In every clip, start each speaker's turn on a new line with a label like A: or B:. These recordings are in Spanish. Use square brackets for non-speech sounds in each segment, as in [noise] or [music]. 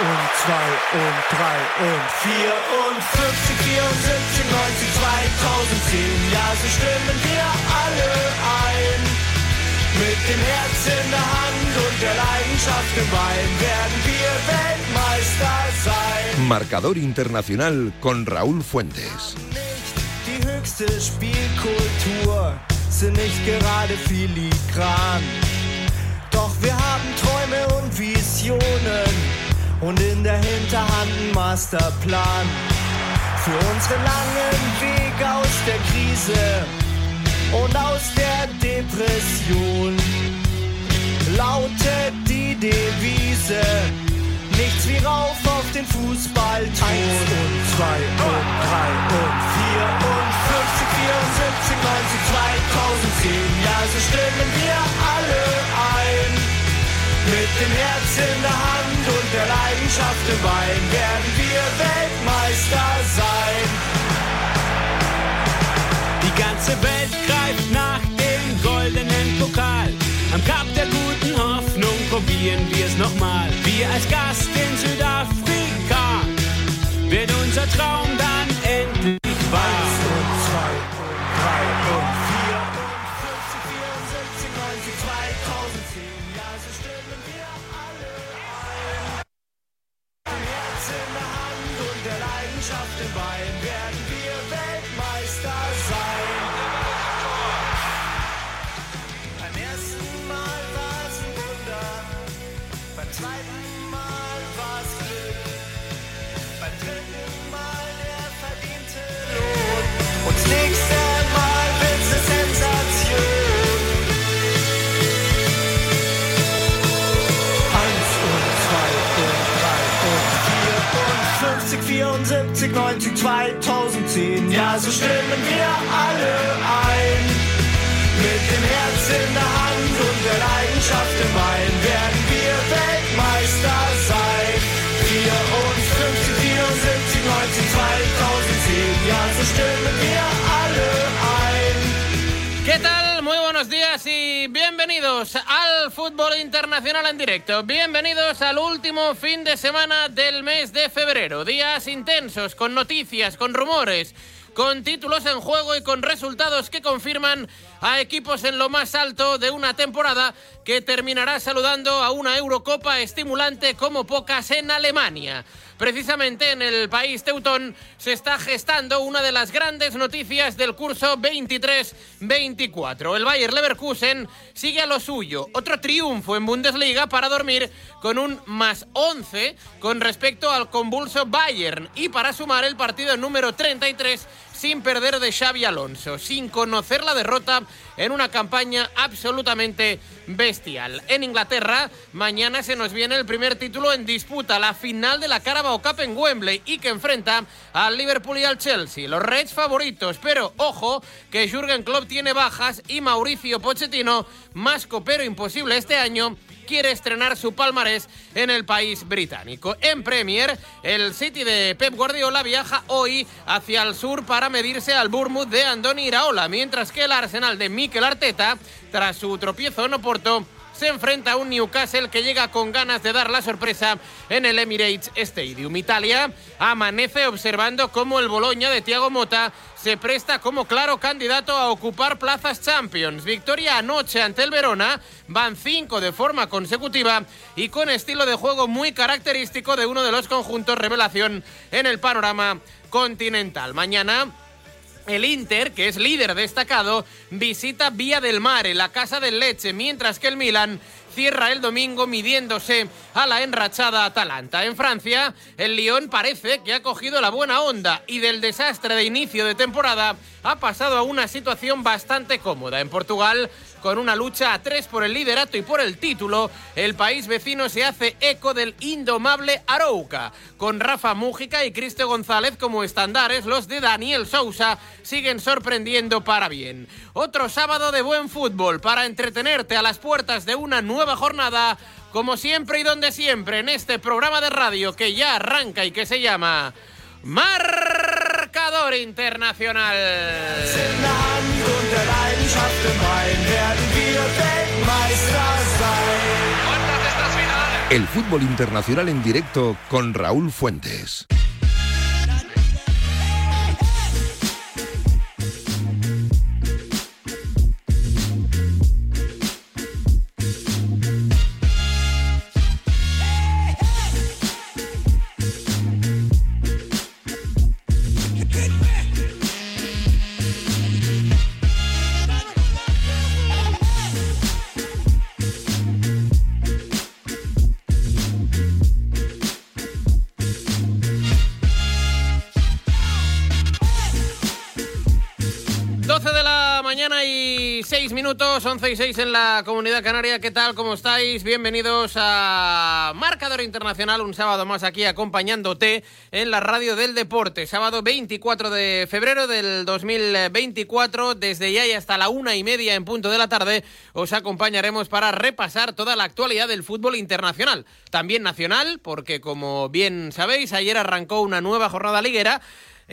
A: und zwei und drei und vier und 50, 74, 90, 2010. Ja, so stimmen wir alle ein. Mit dem Herz in der Hand und der Leidenschaft im Bein werden wir Weltmeister sein.
B: Marcador Internacional con Raúl Fuentes.
A: Die höchste Spielkultur sind nicht gerade filigran. Doch wir haben Träume und Visionen und in der Hinterhand einen Masterplan. Für unseren langen Weg aus der Krise und aus der Depression lautet die Devise. Nichts wie rauf auf den Fußball Eins und zwei und drei und vier und 50, 74, 90, 2010. Ja, so stimmen wir alle ein. Mit dem Herz in der Hand und der Leidenschaft im Bein werden wir Weltmeister sein.
C: Die ganze Welt greift nach dem goldenen Pokal. Am Kap der guten Hoffnung probieren wir es nochmal. Wir als Gast in Südafrika wird unser Traum dann
A: 74, 90, 2010. Ja, so stimmen wir alle ein. Mit dem Herz in der Hand und der Leidenschaft im Bein werden wir Weltmeister sein. 54, 74, 90, 2010. Ja, so stimmen wir ein.
D: Muy buenos días y bienvenidos al fútbol internacional en directo. Bienvenidos al último fin de semana del mes de febrero. Días intensos, con noticias, con rumores, con títulos en juego y con resultados que confirman a equipos en lo más alto de una temporada que terminará saludando a una Eurocopa estimulante como pocas en Alemania. Precisamente en el país teutón se está gestando una de las grandes noticias del curso 23-24. El Bayer Leverkusen sigue a lo suyo. Otro triunfo en Bundesliga para dormir con un más 11 con respecto al convulso Bayern y para sumar el partido número 33 sin perder de Xavi Alonso, sin conocer la derrota en una campaña absolutamente bestial. En Inglaterra, mañana se nos viene el primer título en disputa, la final de la Carabao Cup en Wembley y que enfrenta al Liverpool y al Chelsea. Los Reds favoritos, pero ojo que Jürgen Klopp tiene bajas y Mauricio Pochettino, más copero imposible este año, quiere estrenar su palmarés en el país británico. En Premier, el City de Pep Guardiola viaja hoy hacia el sur para medirse al Bournemouth de Andoni Iraola, mientras que el Arsenal de Mikel Arteta, tras su tropiezo en Oporto, se enfrenta a un Newcastle que llega con ganas de dar la sorpresa en el Emirates Stadium. Italia amanece observando cómo el Boloña de Thiago Mota se presta como claro candidato a ocupar plazas Champions. Victoria anoche ante el Verona, van cinco de forma consecutiva y con estilo de juego muy característico de uno de los conjuntos revelación en el panorama continental. Mañana el Inter, que es líder destacado, visita Vía del Mare, la casa del Leche, mientras que el Milan cierra el domingo midiéndose a la enrachada Atalanta. En Francia, el Lyon parece que ha cogido la buena onda y del desastre de inicio de temporada ha pasado a una situación bastante cómoda. En Portugal, con una lucha a tres por el liderato y por el título, el país vecino se hace eco del indomable Arouca. Con Rafa Mújica y Cristo González como estandares, los de Daniel Sousa siguen sorprendiendo para bien. Otro sábado de buen fútbol para entretenerte a las puertas de una nueva jornada, como siempre y donde siempre, en este programa de radio que ya arranca y que se llama Marcador Internacional.
B: El fútbol internacional en directo con Raúl Fuentes.
D: 11 y 6 en la comunidad canaria. ¿Qué tal? ¿Cómo estáis? Bienvenidos a Marcador Internacional, un sábado más aquí acompañándote en la radio del deporte. Sábado 24 de febrero del 2024, desde ya y hasta la una y media en punto de la tarde, os acompañaremos para repasar toda la actualidad del fútbol internacional. También nacional, porque como bien sabéis, ayer arrancó una nueva jornada liguera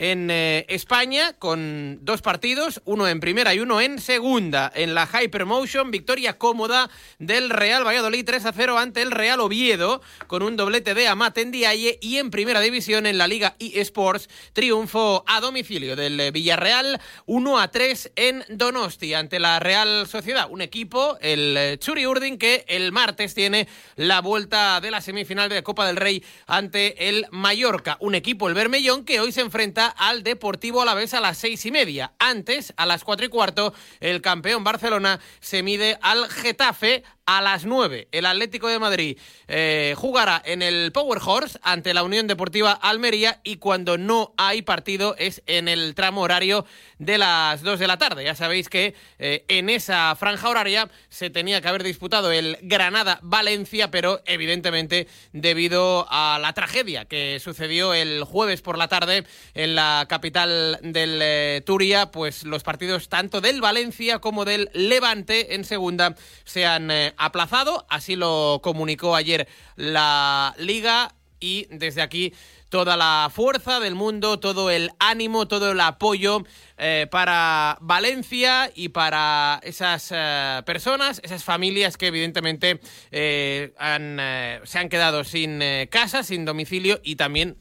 D: en eh, España con dos partidos, uno en primera y uno en segunda. En la Hypermotion, victoria cómoda del Real Valladolid 3 a 0 ante el Real Oviedo con un doblete de Amat en Diaye y en primera división en la Liga eSports, triunfo a domicilio del eh, Villarreal 1 a 3 en Donosti ante la Real Sociedad. Un equipo, el eh, Churi Urdin, que el martes tiene la vuelta de la semifinal de Copa del Rey ante el Mallorca. Un equipo, el Bermellón, que hoy se enfrenta al Deportivo a la vez a las seis y media. Antes, a las cuatro y cuarto, el campeón Barcelona se mide al Getafe a las 9 el Atlético de Madrid eh, jugará en el Power Horse ante la Unión Deportiva Almería y cuando no hay partido es en el tramo horario de las 2 de la tarde. Ya sabéis que eh, en esa franja horaria se tenía que haber disputado el Granada-Valencia, pero evidentemente debido a la tragedia que sucedió el jueves por la tarde en la capital del eh, Turia, pues los partidos tanto del Valencia como del Levante en segunda se han aplazado, así lo comunicó ayer la liga y desde aquí toda la fuerza del mundo, todo el ánimo, todo el apoyo eh, para Valencia y para esas eh, personas, esas familias que evidentemente eh, se han quedado sin casa, sin domicilio y también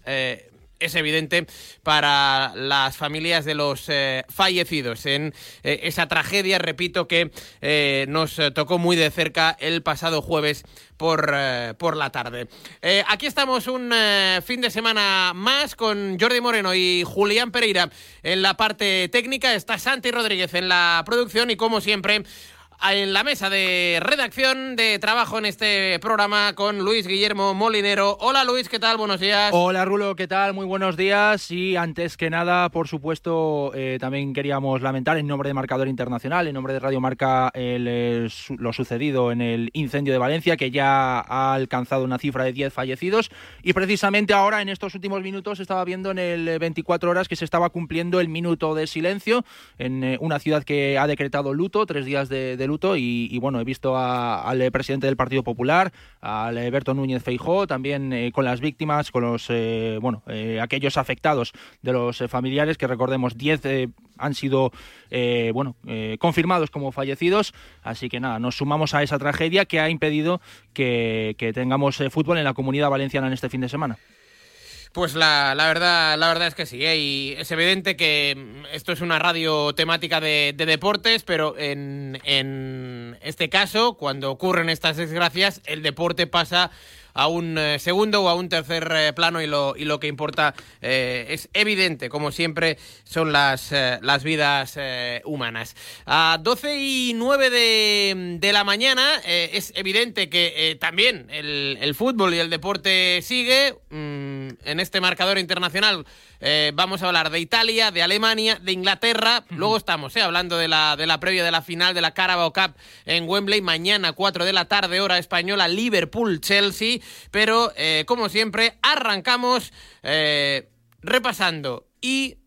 D: es evidente para las familias de los eh, fallecidos en eh, esa tragedia, repito, que eh, nos tocó muy de cerca el pasado jueves por, por la tarde. aquí estamos un fin de semana más con Jordi Moreno y Julián Pereira en la parte técnica. Está Santi Rodríguez en la producción y como siempre en la mesa de redacción de trabajo en este programa con Luis Guillermo Molinero. Hola Luis, ¿qué tal? Buenos días.
E: Hola Rulo, ¿qué tal? Muy buenos días. Y antes que nada, por supuesto, eh, también queríamos lamentar en nombre de Marcador Internacional, en nombre de Radio Marca, lo sucedido en el incendio de Valencia, que ya ha alcanzado una cifra de 10 fallecidos. Y precisamente ahora, en estos últimos minutos, estaba viendo en el 24 horas que se estaba cumpliendo el minuto de silencio en eh, una ciudad que ha decretado luto, tres días de, de luto y, bueno, he visto al presidente del Partido Popular, al Alberto Núñez Feijó, también eh, con las víctimas, con los, eh, bueno, eh, aquellos afectados de los familiares, que recordemos 10 han sido, bueno, confirmados como fallecidos, así que nada, nos sumamos a esa tragedia que ha impedido que tengamos fútbol en la comunidad valenciana en este fin de semana.
D: Pues la, la, verdad, la verdad es que sí, ¿eh? y es evidente que mm, esto es una radio temática de, de deportes, pero en, en este caso, cuando ocurren estas desgracias, el deporte pasa a un eh, segundo o a un tercer eh, plano y lo, y lo que importa eh, es evidente, como siempre, son las, las vidas humanas. A 12 y 9 de, de la mañana es evidente que también el, el, fútbol y el deporte sigue mm, en este marcador internacional. vamos a hablar de Italia, de Alemania, de Inglaterra. Luego estamos hablando de la, de la previa de la final de la Carabao Cup en Wembley. Mañana, 4 de la tarde, hora española, Liverpool-Chelsea. Pero, eh, como siempre, arrancamos eh, repasando y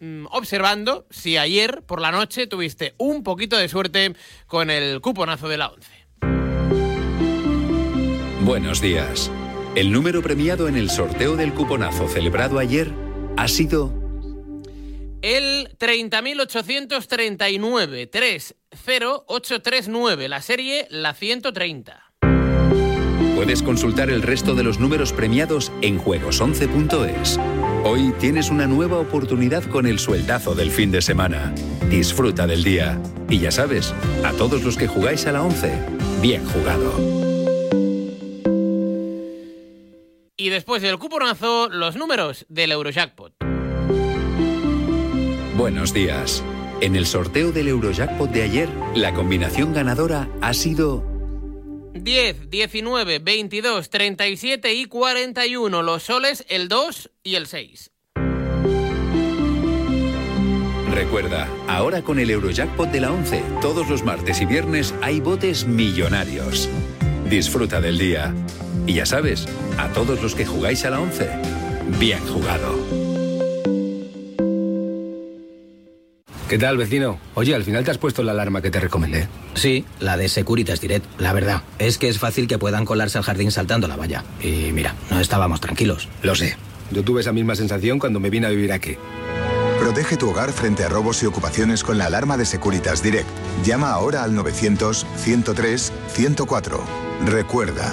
D: mm, observando si ayer por la noche tuviste un poquito de suerte con el cuponazo de la 11.
F: Buenos días. El número premiado en el sorteo del cuponazo celebrado ayer ha sido...
D: El 30.839, 30839, la serie la 130.
F: Puedes consultar el resto de los números premiados en juegos11.es. Hoy tienes una nueva oportunidad con el sueldazo del fin de semana. Disfruta del día. Y ya sabes, a todos los que jugáis a la 11, bien jugado.
D: Y después del cuponazo, los números del Eurojackpot.
F: Buenos días. En el sorteo del Eurojackpot de ayer, la combinación ganadora ha sido
D: 10, 19, 22, 37 y 41. Los soles, el 2 y el 6.
F: Recuerda, ahora con el Eurojackpot de la 11, todos los martes y viernes hay botes millonarios. Disfruta del día. Y ya sabes, a todos los que jugáis a la 11, bien jugado.
G: ¿Qué tal, vecino? Oye, al final te has puesto la alarma que te recomendé.
H: Sí, la de Securitas Direct. La verdad, es que es fácil que puedan colarse al jardín saltando la valla. Y mira, no estábamos tranquilos.
G: Lo sé. Yo tuve esa misma sensación cuando me vine a vivir aquí.
I: Protege tu hogar frente a robos y ocupaciones con la alarma de Securitas Direct. Llama ahora al 900-103-104. Recuerda,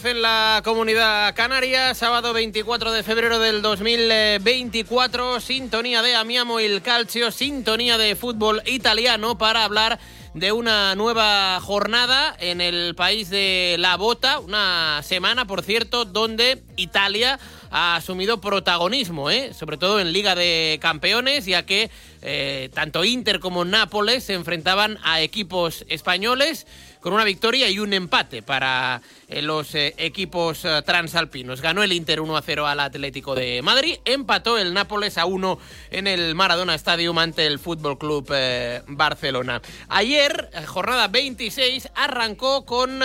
D: 12 en la comunidad canaria, sábado 24 de febrero del 2024, sintonía de Amiamo el Calcio, sintonía de fútbol italiano para hablar de una nueva jornada en el país de la bota, una semana, por cierto, donde Italia ha asumido protagonismo, ¿eh? sobre todo en Liga de Campeones, ya que eh, tanto Inter como Nápoles se enfrentaban a equipos españoles con una victoria y un empate para eh, los eh, equipos eh, transalpinos. Ganó el Inter 1 a 0 al Atlético de Madrid, empató el Nápoles a 1 en el Maradona Stadium ante el Fútbol Club Barcelona. Ayer, jornada 26, arrancó con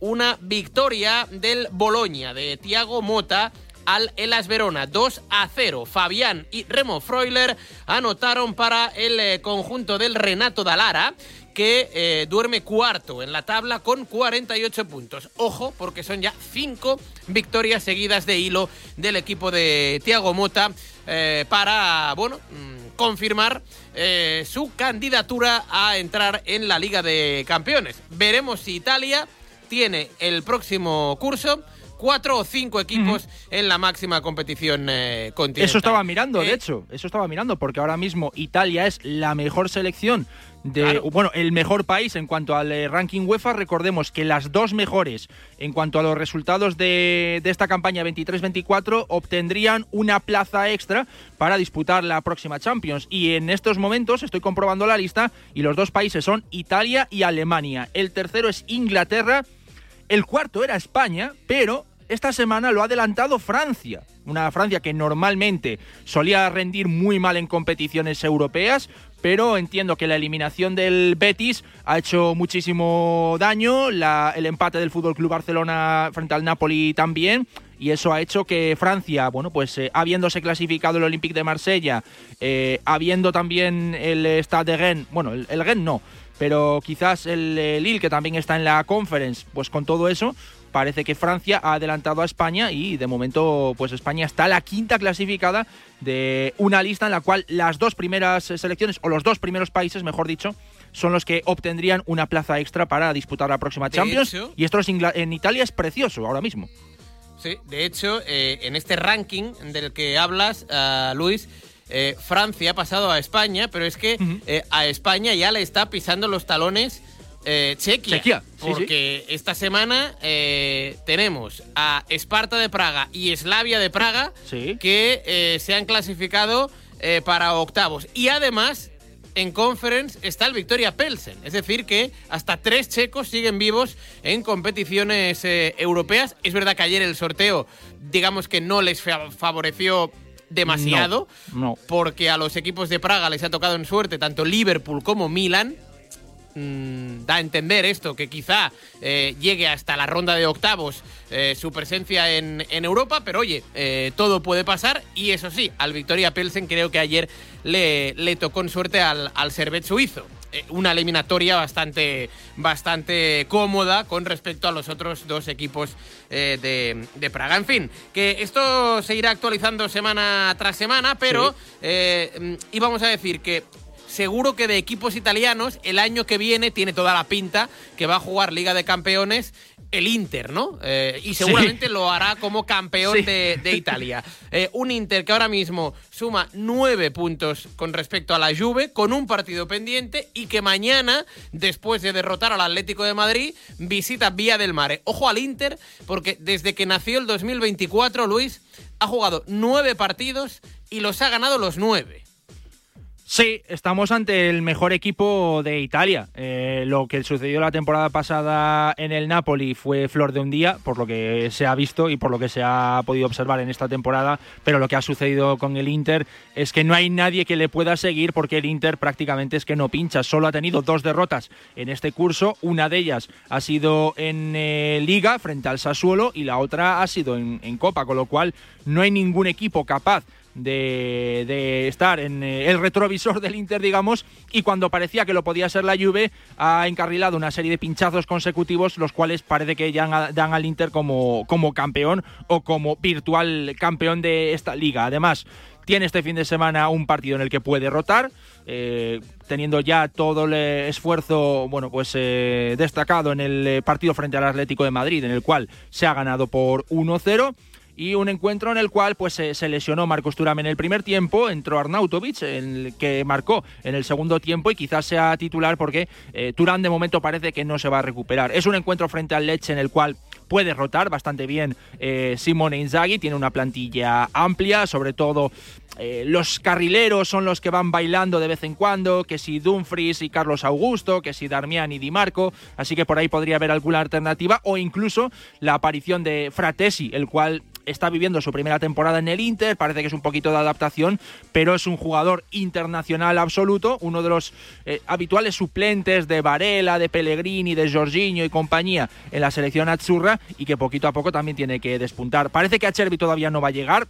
D: una victoria del Boloña de Thiago Mota al Elas Verona 2 a 0. Fabián y Remo Freuler anotaron para el conjunto del Renato Dalara que eh, duerme cuarto en la tabla con 48 puntos. Ojo, porque son ya cinco victorias seguidas de hilo del equipo de Tiago Mota eh, para, bueno, mm, confirmar eh, su candidatura a entrar en la Liga de Campeones. Veremos si Italia tiene el próximo curso cuatro o cinco equipos en la máxima competición continental.
E: Eso estaba mirando, de hecho, eso estaba mirando, porque ahora mismo Italia es la mejor selección de, bueno, el mejor país en cuanto al eh, ranking UEFA. Recordemos que las dos mejores en cuanto a los resultados de, de esta campaña 23-24 obtendrían una plaza extra para disputar la próxima Champions. Y en estos momentos estoy comprobando la lista y los dos países son Italia y Alemania. El tercero es Inglaterra. El cuarto era España, pero esta semana lo ha adelantado Francia. Una Francia que normalmente solía rendir muy mal en competiciones europeas, pero entiendo que la eliminación del Betis ha hecho muchísimo daño, el empate del Fútbol Club Barcelona frente al Napoli también. Y eso ha hecho que Francia, bueno, pues eh, habiéndose clasificado el Olympique de Marsella, eh, habiendo también el Stade de Rennes, bueno, el, el no, pero quizás el, el Lille, que también está en la Conference, pues con todo eso, parece que Francia ha adelantado a España y de momento pues España está la quinta clasificada de una lista en la cual las dos primeras selecciones o los dos primeros países, mejor dicho, son los que obtendrían una plaza extra para disputar la próxima Champions y esto en Italia es precioso ahora mismo.
D: Sí, de hecho, eh, en este ranking del que hablas, uh, Luis, eh, Francia ha pasado a España, pero es que eh, a España ya le está pisando los talones eh, Chequia.
E: Chequia, sí,
D: porque esta semana eh, tenemos a Esparta de Praga y Slavia de Praga
E: Sí.
D: que eh, se han clasificado para octavos. Y además, en Conference está el Victoria Pelsen. Es decir, que hasta tres checos siguen vivos en competiciones europeas. Es verdad que ayer el sorteo, digamos que no les fa- favoreció demasiado,
E: No.
D: porque a los equipos de Praga les ha tocado en suerte tanto Liverpool como Milan. Mm, da a entender esto, que quizá eh, llegue hasta la ronda de octavos eh, su presencia en, en Europa, pero oye, eh, todo puede pasar y eso sí, al Victoria Pelsen creo que ayer le, le tocó en suerte al, al Servet suizo. Una eliminatoria bastante, bastante cómoda con respecto a los otros dos equipos eh, de, de Praga. En fin, que esto se irá actualizando semana tras semana, pero eh, mm, íbamos a decir que seguro que de equipos italianos el año que viene tiene toda la pinta que va a jugar Liga de Campeones el Inter, ¿no? Eh, y seguramente lo hará como campeón
E: Sí.
D: de, de Italia. Eh, un Inter que ahora mismo suma nueve puntos con respecto a la Juve, con un partido pendiente y que mañana, después de derrotar al Atlético de Madrid, visita Vía del Mare. Ojo al Inter, porque desde que nació el 2024, Luis, ha jugado nueve partidos y los ha ganado los nueve.
E: Sí, estamos ante el mejor equipo de Italia. Eh, lo que sucedió la temporada pasada en el Napoli fue flor de un día, por lo que se ha visto y por lo que se ha podido observar en esta temporada, pero lo que ha sucedido con el Inter es que no hay nadie que le pueda seguir porque el Inter prácticamente es que no pincha. Solo ha tenido dos derrotas en este curso, una de ellas ha sido en eh, Liga frente al Sassuolo y la otra ha sido en, en Copa, con lo cual no hay ningún equipo capaz de, de estar en eh, el retrovisor del Inter, digamos, y cuando parecía que lo podía ser la Juve, ha encarrilado una serie de pinchazos consecutivos, los cuales parece que ya dan, al Inter como, como campeón o como virtual campeón de esta liga. Además, tiene este fin de semana un partido en el que puede rotar, eh, teniendo ya todo el eh, esfuerzo, bueno, pues destacado en el partido frente al Atlético de Madrid, en el cual se ha ganado por 1-0 y un encuentro en el cual pues se, lesionó Marcos Thuram en el primer tiempo, entró Arnautovic, el que marcó en el segundo tiempo y quizás sea titular porque eh, Thuram de momento parece que no se va a recuperar. Es un encuentro frente al Leche en el cual puede rotar bastante bien eh, Simone Inzaghi, tiene una plantilla amplia, sobre todo eh, los carrileros son los que van bailando de vez en cuando, que si Dumfries y Carlos Augusto, que si Darmian y Di Marco, así que por ahí podría haber alguna alternativa o incluso la aparición de Fratesi, el cual está viviendo su primera temporada en el Inter, parece que es un poquito de adaptación, pero es un jugador internacional absoluto, uno de los eh, habituales suplentes de Varela, de Pellegrini, de Jorginho y compañía en la selección Azzurra y que poquito a poco también tiene que despuntar. Parece que Acerbi todavía no va a llegar,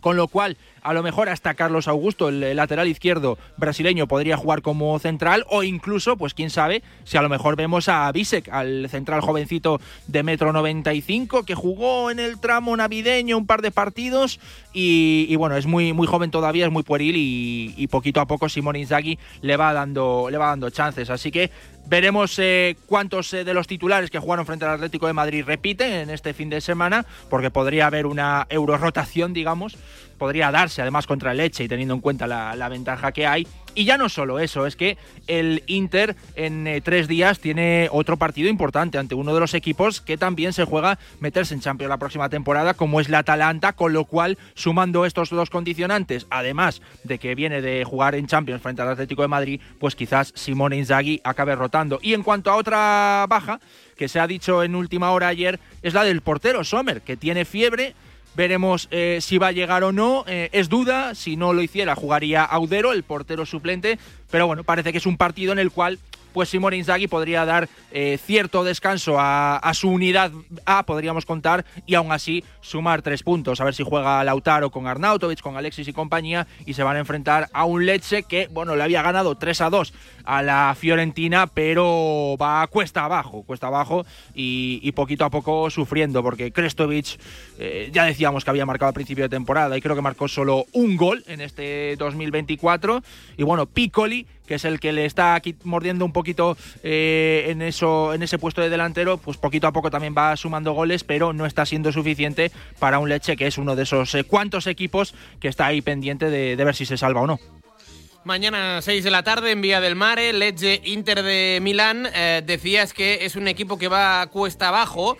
E: con lo cual a lo mejor hasta Carlos Augusto, el lateral izquierdo brasileño, podría jugar como central o incluso, pues quién sabe, si a lo mejor vemos a Bisek, al central jovencito de metro 95, que jugó en el tramo navideño un par de partidos y, bueno, es muy, muy joven todavía, es muy pueril y, poquito a poco Simone Inzaghi le va dando, le va dando chances. Así que veremos eh, cuántos eh, de los titulares que jugaron frente al Atlético de Madrid repiten en este fin de semana, porque podría haber una eurorotación, digamos, podría darse además contra el Leche y teniendo en cuenta la ventaja que hay. Y ya no solo eso, es que el Inter en eh, tres días tiene otro partido importante ante uno de los equipos que también se juega meterse en Champions la próxima temporada, como es la Atalanta, con lo cual, sumando estos dos condicionantes, además de que viene de jugar en Champions frente al Atlético de Madrid, pues quizás Simone Inzaghi acabe rotando. Y en cuanto a otra baja, que se ha dicho en última hora ayer, es la del portero Sommer, que tiene fiebre, Veremos eh, si va a llegar o no. Eh, es duda. Si no lo hiciera, jugaría Audero, el portero suplente. Pero bueno, parece que es un partido en el cual pues Simone Inzaghi podría dar eh, cierto descanso a, a, su unidad A, podríamos contar, y aún así sumar tres puntos. A ver si juega Lautaro con Arnautovic, con Alexis y compañía, y se van a enfrentar a un Lecce que, bueno, le había ganado 3 a 2 a la Fiorentina, pero va cuesta abajo, cuesta abajo y, y poquito a poco sufriendo, porque Krestovic, eh, ya decíamos que había marcado a principio de temporada y creo que marcó solo un gol en este 2024. Y bueno, Piccoli que es el que le está aquí mordiendo un poquito eh, en, eso, en ese puesto de delantero, pues poquito a poco también va sumando goles, pero no está siendo suficiente para un Leche que es uno de esos eh, cuantos equipos que está ahí pendiente de, ver si se salva o no.
D: Mañana 6 de la tarde en Vía del Mare, Lecce Inter de Milán. Eh, decías que es un equipo que va cuesta abajo.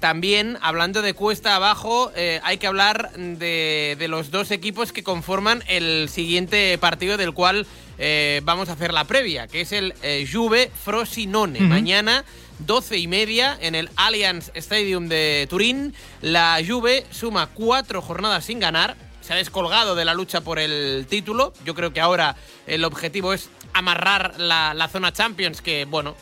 D: También, hablando de cuesta abajo, hay que hablar de, los dos equipos que conforman el siguiente partido del cual vamos a hacer la previa, que es el Juve Frosinone. Uh -huh. Mañana 12 y media en el Allianz Stadium de Turín. La Juve suma cuatro jornadas sin ganar se ha descolgado de la lucha por el título. Yo creo que ahora el objetivo es amarrar la, la zona Champions, que bueno,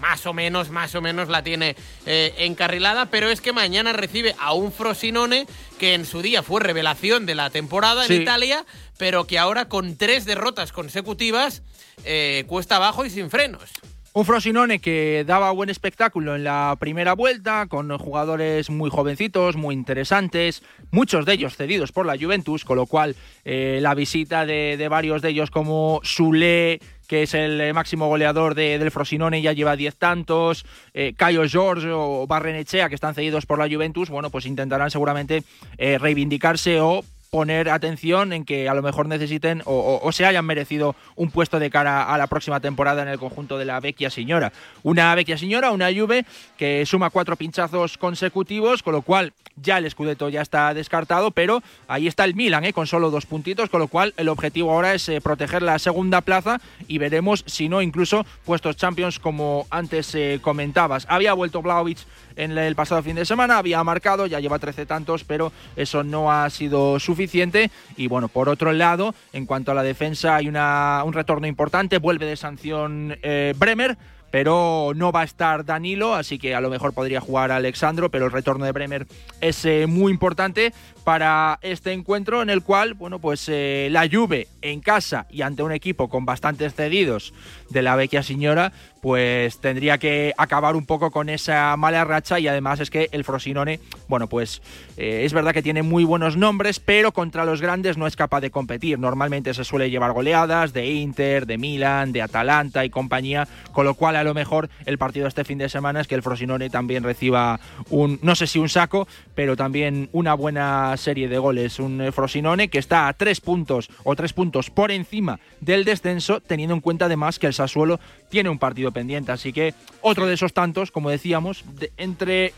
D: más o menos, más o menos la tiene eh, encarrilada, pero es que mañana recibe a un Frosinone que en su día fue revelación de la temporada
E: Sí.
D: en Italia, pero que ahora con tres derrotas consecutivas eh, cuesta abajo y sin frenos.
E: Un Frosinone que daba buen espectáculo en la primera vuelta, con jugadores muy jovencitos, muy interesantes, muchos de ellos cedidos por la Juventus, con lo cual eh, la visita de, de, varios de ellos como Sule, que es el eh, máximo goleador de, del Frosinone, ya lleva 10 tantos, eh, Cayo George o Barrenechea, que están cedidos por la Juventus, bueno, pues intentarán seguramente eh, reivindicarse o poner atención en que a lo mejor necesiten o, se hayan merecido un puesto de cara a la próxima temporada en el conjunto de la Vecchia Signora. Una Vecchia Signora, una Juve que suma cuatro pinchazos consecutivos, con lo cual ya el Scudetto ya está descartado, pero ahí está el Milan ¿eh? con solo dos puntitos, con lo cual el objetivo ahora es eh, proteger la segunda plaza y veremos si no incluso puestos Champions como antes eh, comentabas. Había vuelto Vlaovic en el pasado fin de semana, había marcado, ya lleva 13 tantos, pero eso no ha sido suficiente. Y bueno, por otro lado, en cuanto a la defensa, hay una, un retorno importante, vuelve de sanción eh, Bremer. Pero no va a estar Danilo, así que a lo mejor podría jugar Alexandro, pero el retorno de Bremer es eh, muy importante para este encuentro en el cual, bueno, pues eh, la Juve en casa y ante un equipo con bastantes cedidos de la Vecchia Signora, pues tendría que acabar un poco con esa mala racha y además es que el Frosinone, bueno, pues eh, es verdad que tiene muy buenos nombres, pero contra los grandes no es capaz de competir. Normalmente se suele llevar goleadas de Inter, de Milan, de Atalanta y compañía, con lo cual a lo mejor el partido este fin de semana es que el Frosinone también reciba un, no sé si un saco, pero también una buena serie de goles. Un eh, Frosinone que está a tres puntos o tres puntos por encima del descenso, teniendo en cuenta además que el Sassuolo tiene un partido pendiente. Así que otro de esos tantos, como decíamos, de, entre.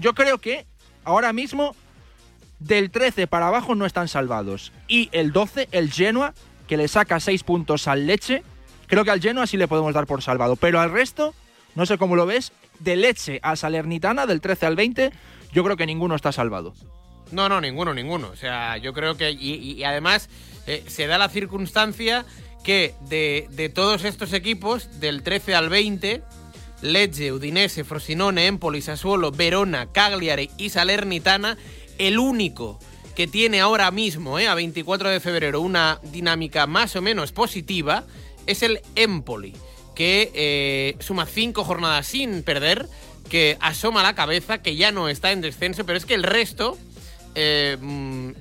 E: Yo creo que ahora mismo del 13 para abajo no están salvados. Y el 12, el Genoa, que le saca 6 puntos al Leche. Creo que al Genoa sí le podemos dar por salvado. Pero al resto, no sé cómo lo ves, de Leche a Salernitana, del 13 al 20, yo creo que ninguno está salvado.
D: No, no, ninguno, ninguno. O sea, yo creo que. Y, además, eh, se da la circunstancia que de, de, todos estos equipos, del 13 al 20, Lecce, Udinese, Frosinone, Empoli, Sassuolo, Verona, Cagliari y Salernitana, el único que tiene ahora mismo, eh, a 24 de febrero, una dinámica más o menos positiva, es el Empoli, que eh, suma cinco jornadas sin perder, que asoma la cabeza, que ya no está en descenso, pero es que el resto, eh,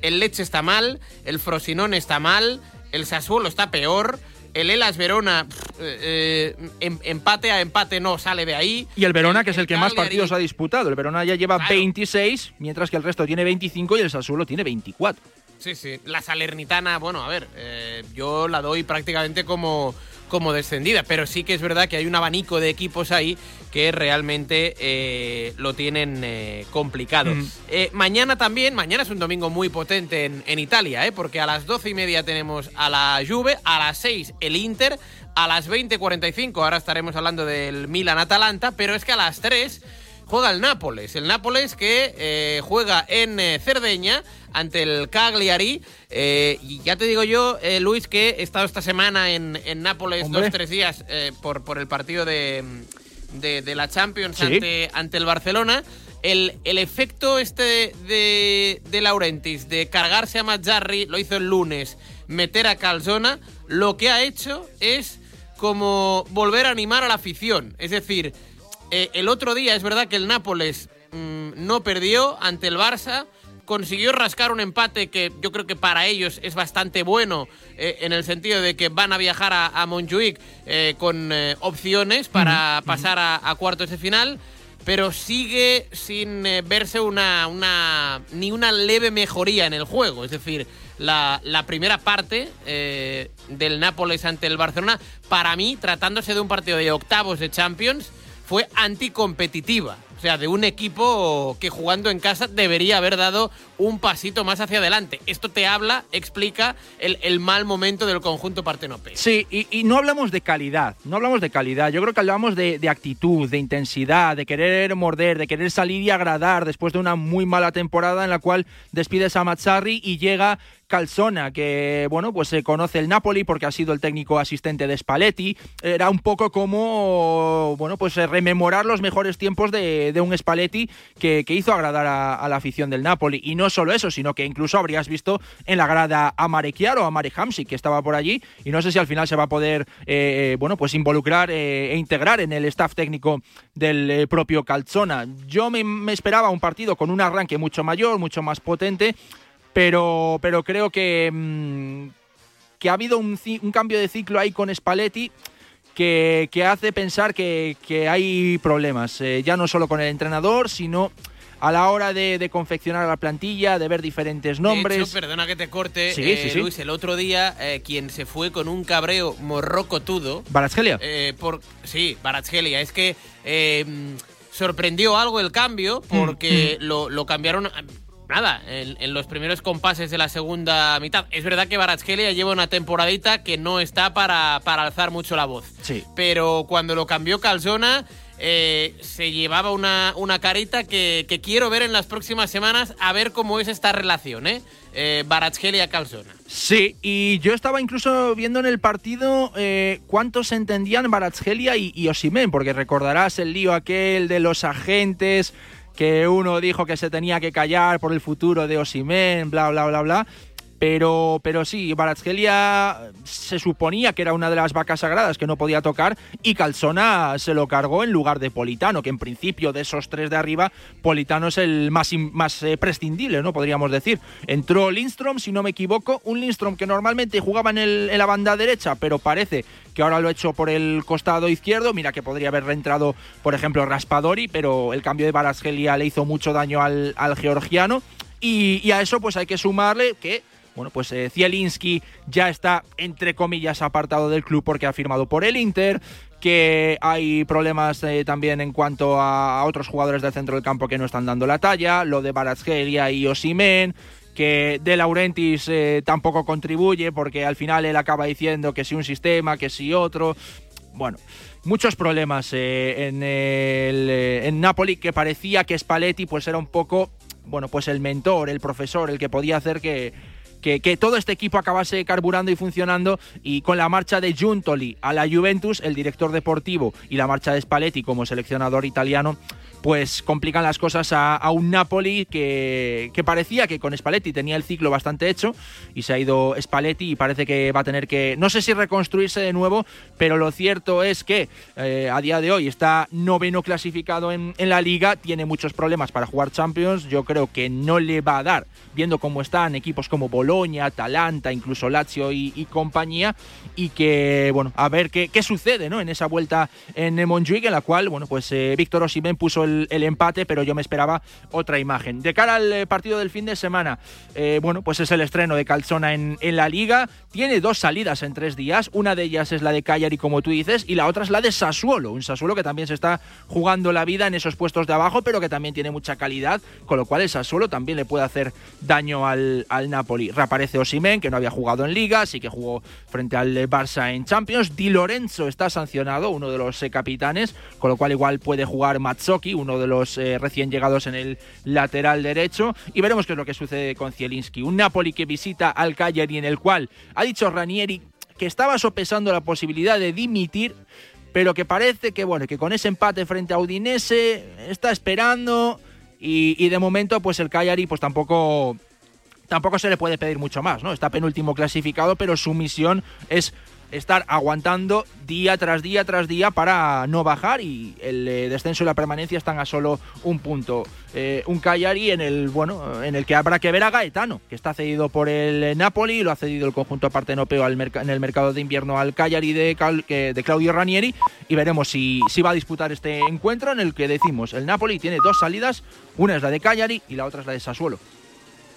D: el Lecce está mal, el Frosinone está mal, el Sassuolo está peor. El Elas Verona, eh, em, empate a empate no sale de ahí.
E: Y el Verona, el, que es el, el que más partidos ha disputado. El Verona ya lleva claro. 26, mientras que el resto tiene 25 y el Sassuolo tiene 24.
D: Sí, sí. La Salernitana, bueno, a ver, eh, yo la doy prácticamente como, como descendida, pero sí que es verdad que hay un abanico de equipos ahí que realmente eh, lo tienen eh, complicado. Mm. Eh, mañana también, mañana es un domingo muy potente en, en Italia, porque a las doce y media tenemos a la Juve, a las 6 el Inter, a las 20.45 ahora estaremos hablando del Milan-Atalanta, pero es que a las 3 juega el Nápoles. El Nápoles que eh, juega en eh, Cerdeña ante el Cagliari. Eh, y ya te digo yo, Luis, que he estado esta semana en, en Nápoles Hombre. dos, tres días por, por el partido de, de, de la Champions ¿Sí? ante, ante el Barcelona. El, el, efecto este de, de Laurentis, de cargarse a Mazzarri, lo hizo el lunes, meter a Calzona, lo que ha hecho es como volver a animar a la afición. Es decir, eh, el otro día es verdad que el Nápoles mmm, no perdió ante el Barça, consiguió rascar un empate que yo creo que para ellos es bastante bueno eh, en el sentido de que van a viajar a, a Montjuic eh, con opciones para pasar a, a cuartos de final pero sigue sin verse una, una, ni una leve mejoría en el juego. Es decir, la, la primera parte eh, del Nápoles ante el Barcelona, para mí, tratándose de un partido de octavos de Champions, fue anticompetitiva. O sea, de un equipo que jugando en casa debería haber dado un pasito más hacia adelante. Esto te habla, explica el, mal momento del conjunto partenopeo.
E: Sí, y, y, no hablamos de calidad, no hablamos de calidad. Yo creo que hablamos de, de, actitud, de intensidad, de querer morder, de querer salir y agradar después de una muy mala temporada en la cual despides a Mazzarri y llega Calzona, que bueno, pues se conoce el Napoli porque ha sido el técnico asistente de Spalletti. Era un poco como bueno, pues rememorar los mejores tiempos de, un Spalletti que, hizo agradar a, la afición del Napoli. Y no solo eso, sino que incluso habrías visto en la grada a Marek Chiaro, a Marek Hamsik, que estaba por allí, y no sé si al final se va a poder eh, bueno, pues involucrar eh, e integrar en el staff técnico del eh, propio Calzona. Yo me esperaba un partido con un arranque mucho mayor, mucho más potente pero, pero creo que, mmm, que ha habido un, un, cambio de ciclo ahí con Spalletti que, que hace pensar que, que hay problemas, eh, ya no solo con el entrenador, sino a la hora de, de, confeccionar la plantilla, de ver diferentes nombres.
D: De hecho, perdona que te corte,
E: sí,
D: eh,
E: sí, sí.
D: Luis, el otro día eh, quien se fue con un cabreo morrocotudo.
E: ¿Baratsgelia?
D: Eh, por, sí, Baratsgelia. Es que sorprendió algo el cambio porque mm, mm. Lo, lo cambiaron nada, en, en, los primeros compases de la segunda mitad. Es verdad que Baratskelia lleva una temporadita que no está para, para alzar mucho la voz.
E: Sí.
D: Pero cuando lo cambió Calzona, eh, se llevaba una, una carita que, que, quiero ver en las próximas semanas a ver cómo es esta relación, ¿eh? eh Baratskelia-Calzona.
E: Sí, y yo estaba incluso viendo en el partido eh, cuántos entendían Baratskelia y, y Osimen, porque recordarás el lío aquel de los agentes que uno dijo que se tenía que callar por el futuro de Osimen, bla, bla, bla, bla. Pero, pero sí, Baratsgelia se suponía que era una de las vacas sagradas que no podía tocar y Calzona se lo cargó en lugar de Politano, que en principio de esos tres de arriba, Politano es el más, más eh, prescindible, ¿no? Podríamos decir. Entró Lindstrom, si no me equivoco, un Lindstrom que normalmente jugaba en, el, en la banda derecha, pero parece que ahora lo ha hecho por el costado izquierdo. Mira que podría haber reentrado, por ejemplo, Raspadori, pero el cambio de Baratsgelia le hizo mucho daño al, al georgiano. Y, y, a eso pues hay que sumarle que bueno, pues eh, Zielinski ya está, entre comillas, apartado del club porque ha firmado por el Inter, que hay problemas eh, también en cuanto a, otros jugadores del centro del campo que no están dando la talla, lo de Baratsgelia y Osimen, que De Laurentiis eh, tampoco contribuye porque al final él acaba diciendo que si un sistema, que si otro. Bueno, muchos problemas eh, en, el, en Napoli que parecía que Spalletti pues era un poco, bueno, pues el mentor, el profesor, el que podía hacer que, que, todo este equipo acabase carburando y funcionando y con la marcha de Giuntoli a la Juventus, el director deportivo, y la marcha de Spalletti como seleccionador italiano, pues complican las cosas a, un Napoli que, que, parecía que con Spalletti tenía el ciclo bastante hecho y se ha ido Spalletti y parece que va a tener que, no sé si reconstruirse de nuevo, pero lo cierto es que eh, a día de hoy está noveno clasificado en, en, la liga, tiene muchos problemas para jugar Champions, yo creo que no le va a dar, viendo cómo están equipos como Boloña, Atalanta, incluso Lazio y, compañía, y que, bueno, a ver qué, qué sucede ¿no? en esa vuelta en Montjuic, en la cual, bueno, pues eh, Víctor Osimhen puso el el, empate, pero yo me esperaba otra imagen. De cara al eh, partido del fin de semana, eh, bueno, pues es el estreno de Calzona en, en, la liga. Tiene dos salidas en tres días. Una de ellas es la de Cagliari, como tú dices, y la otra es la de Sassuolo. Un Sassuolo que también se está jugando la vida en esos puestos de abajo, pero que también tiene mucha calidad, con lo cual el Sassuolo también le puede hacer daño al, al Napoli. Reaparece Osimen, que no había jugado en liga, sí que jugó frente al Barça en Champions. Di Lorenzo está sancionado, uno de los eh, capitanes, con lo cual igual puede jugar Mazzocchi, uno de los eh, recién llegados en el lateral derecho. Y veremos qué es lo que sucede con Zielinski. Un Napoli que visita al Cagliari en el cual ha dicho Ranieri que estaba sopesando la posibilidad de dimitir, pero que parece que, bueno, que con ese empate frente a Udinese está esperando y, y de momento pues el Cagliari pues tampoco tampoco se le puede pedir mucho más, ¿no? Está penúltimo clasificado, pero su misión es estar aguantando día tras día tras día para no bajar y el eh, descenso y la permanencia están a solo un punto. Eh, un Cagliari en el bueno en el que habrá que ver a Gaetano, que está cedido por el Napoli, lo ha cedido el conjunto partenopeo al en el mercado de invierno al Cagliari de, de Claudio Ranieri y veremos si, si va a disputar este encuentro en el que decimos el Napoli tiene dos salidas, una es la de Cagliari y la otra es la de Sassuolo.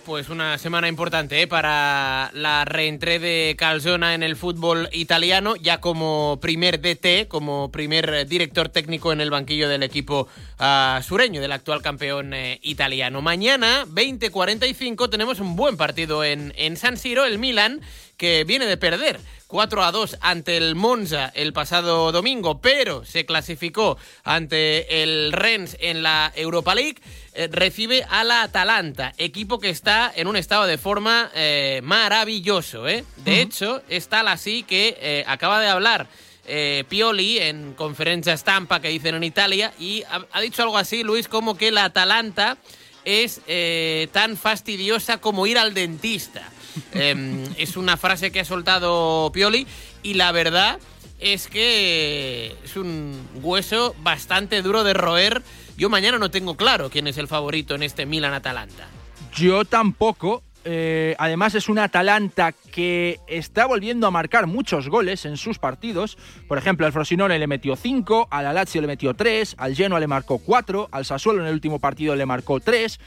D: Pues una semana importante ¿eh? para la reentré de Calzona en el fútbol italiano, ya como primer DT, como primer director técnico en el banquillo del equipo uh, sureño, del actual campeón eh, italiano. Mañana, 20:45, tenemos un buen partido en, en San Siro, el Milan, que viene de perder 4 a 2 ante el Monza el pasado domingo, pero se clasificó ante el Rennes en la Europa League. Eh, recibe a la Atalanta, equipo que está en un estado de forma eh, maravilloso. ¿eh? De hecho, es tal así que acaba de hablar Pioli en conferencia estampa que dicen en Italia y ha, dicho algo así, Luis, como que la Atalanta es tan fastidiosa como ir al dentista. [laughs] Em, es una frase que ha soltado Pioli y la verdad es que es un hueso bastante duro de roer. Yo mañana no tengo claro quién es el favorito en este Milan-Atalanta.
E: Yo tampoco. Eh, además es un Atalanta que está volviendo a marcar muchos goles en sus partidos. Por ejemplo, al Frosinone le metió 5, al Lazio le metió 3, al Genoa le marcó 4, al Sassuolo en el último partido le marcó 3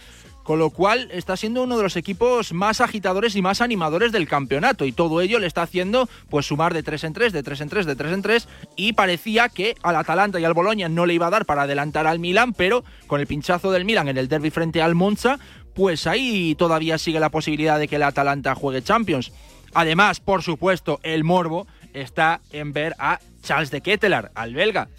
E: con lo cual está siendo uno de los equipos más agitadores y más animadores del campeonato y todo ello le está haciendo pues sumar de 3 en 3, de 3 en 3, de 3 en 3 y parecía que al Atalanta y al Boloña no le iba a dar para adelantar al Milan, pero con el pinchazo del Milan en el derby frente al Monza, pues ahí todavía sigue la posibilidad de que el Atalanta juegue Champions. Además, por supuesto, el morbo está en ver a Charles de Kettelar, al belga,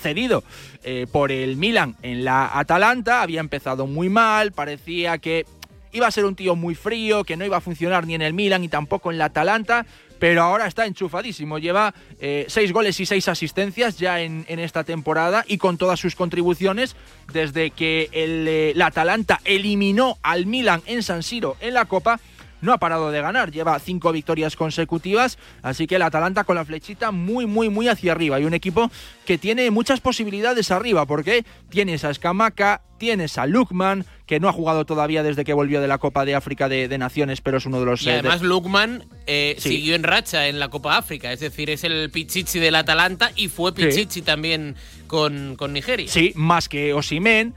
E: cedido eh, por el Milan en la Atalanta. Había empezado muy mal, parecía que iba a ser un tío muy frío, que no iba a funcionar ni en el Milan y tampoco en la Atalanta, pero ahora está enchufadísimo. Lleva eh, seis goles y seis asistencias ya en, esta temporada y con todas sus contribuciones desde que el, eh, la Atalanta eliminó al Milan en San Siro en la Copa no ha parado de ganar, lleva cinco victorias consecutivas, así que el Atalanta con la flechita muy, muy, muy hacia arriba. Y un equipo que tiene muchas posibilidades arriba, porque tienes a Escamaca, tienes a Lukman, que no ha jugado todavía desde que volvió de la Copa de África de, Naciones, pero es uno de los...
D: Y eh, además Lukman eh, siguió en racha en la Copa África, es decir, es el Pichichi del Atalanta y fue Pichichi también con, con Nigeria.
E: Sí, más que Osimen.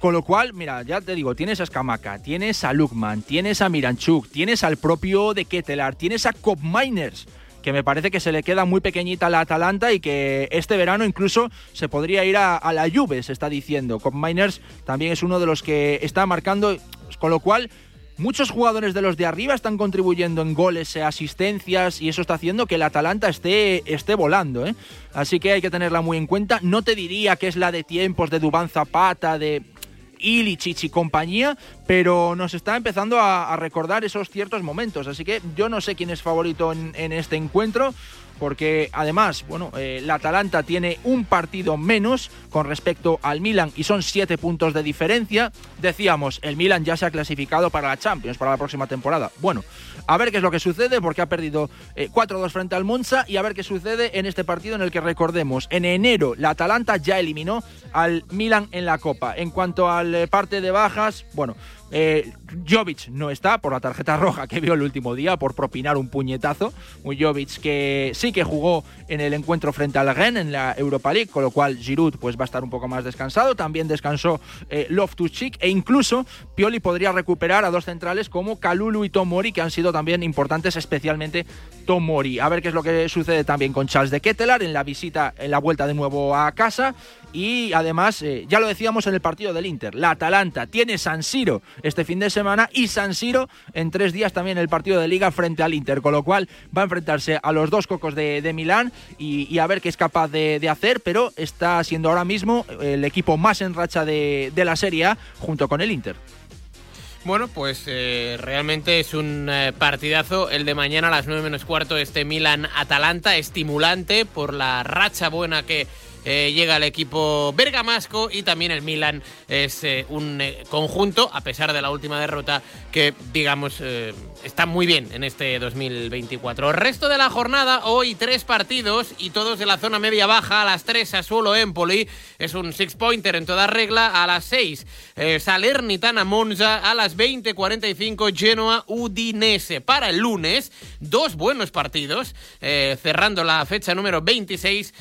E: Con lo cual, mira, ya te digo, tienes a Escamaca, tienes a Lukman, tienes a Miranchuk, tienes al propio de Ketelar, tienes a Cop Miners, que me parece que se le queda muy pequeñita la Atalanta y que este verano incluso se podría ir a, la Juve, se está diciendo. Cop Miners también es uno de los que está marcando, con lo cual Muchos jugadores de los de arriba están contribuyendo en goles, e asistencias y eso está haciendo que el Atalanta esté, esté volando. ¿eh? Así que hay que tenerla muy en cuenta. No te diría que es la de tiempos de Dubán Zapata, de Ilicic y compañía, pero nos está empezando a, recordar esos ciertos momentos. Así que yo no sé quién es favorito en este encuentro porque además, bueno, eh, la Atalanta tiene un partido menos con respecto al Milan y son siete puntos de diferencia. Decíamos, el Milan ya se ha clasificado para la Champions para la próxima temporada. Bueno, a ver qué es lo que sucede porque ha perdido 4-2 eh, frente al Monza y a ver qué sucede en este partido en el que recordemos, en enero la Atalanta ya eliminó al Milan en la Copa. En cuanto al eh, parte de bajas, bueno, eh, Jovic no está por la tarjeta roja que vio el último día por propinar un puñetazo. Un Jovic que sí que jugó en el encuentro frente al Rennes en la Europa League, con lo cual Giroud pues va a estar un poco más descansado. También descansó eh, Loftus-Cheek e incluso Pioli podría recuperar a dos centrales como Kalulu y Tomori que han sido también importantes, especialmente Tomori. A ver qué es lo que sucede también con Charles de Kettelar en la visita, en la vuelta de nuevo a casa. Y además, eh, ya lo decíamos en el partido del Inter, la Atalanta tiene San Siro este fin de semana y San Siro en tres días también el partido de liga frente al Inter, con lo cual va a enfrentarse a los dos cocos de, Milán y, a ver qué es capaz de, hacer, pero está siendo ahora mismo el equipo más en racha de, la Serie A junto con el Inter.
D: Bueno, pues eh, realmente es un eh, partidazo el de mañana a las 9 menos cuarto, este Milan-Atalanta, estimulante por la racha buena que eh, llega el equipo bergamasco y también el Milan es eh, un eh, conjunto, a pesar de la última derrota, que digamos está muy bien en este 2024. Resto de la jornada, hoy tres partidos y todos de la zona media-baja. A las 3 Sassuolo Empoli, es un six-pointer en toda regla. A las 6 Salernitana Monza. A las 20.45 Genoa Udinese. Para el lunes, dos buenos partidos, cerrando la fecha número 26,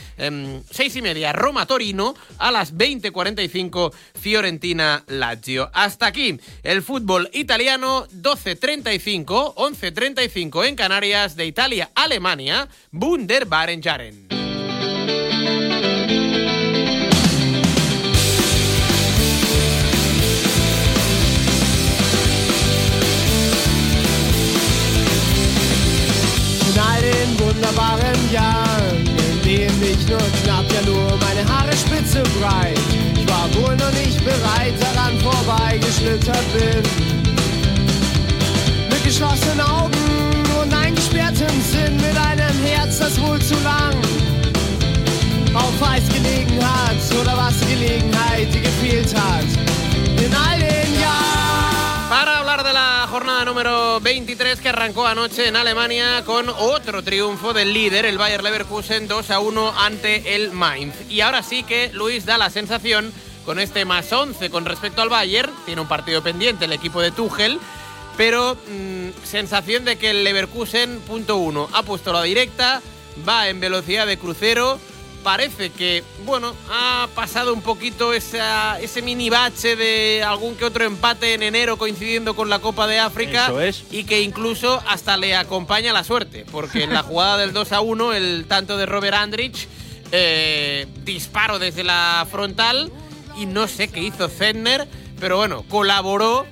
D: 6 y media Roma Torino. A las 20.45 Fiorentina Lazio. Hasta aquí el fútbol italiano, 12.35 11.35 en Canarias de Italia, Alemania, Bunderbaren Jaren.
A: In wunderbaren Jahren, in denen ich nur knapp ja nur meine Haare spitze breit. Ich war wohl noch nicht bereit, daran vorbeigeschlittert bin
D: Para hablar de la jornada número 23 que arrancó anoche en Alemania con otro triunfo del líder, el Bayer Leverkusen 2 a 1 ante el Mainz. Y ahora sí que Luis da la sensación con este más 11 con respecto al Bayern, tiene un partido pendiente el equipo de Tuchel pero mm, sensación de que el Leverkusen, punto uno, ha puesto la directa, va en velocidad de crucero. Parece que, bueno, ha pasado un poquito ese mini bache de algún que otro empate en enero coincidiendo con la Copa de África. Y que incluso hasta le acompaña la suerte, porque en la [laughs] jugada del 2 a 1, el tanto de Robert Andrich, eh, disparo desde la frontal y no sé qué hizo Zedner, pero bueno, colaboró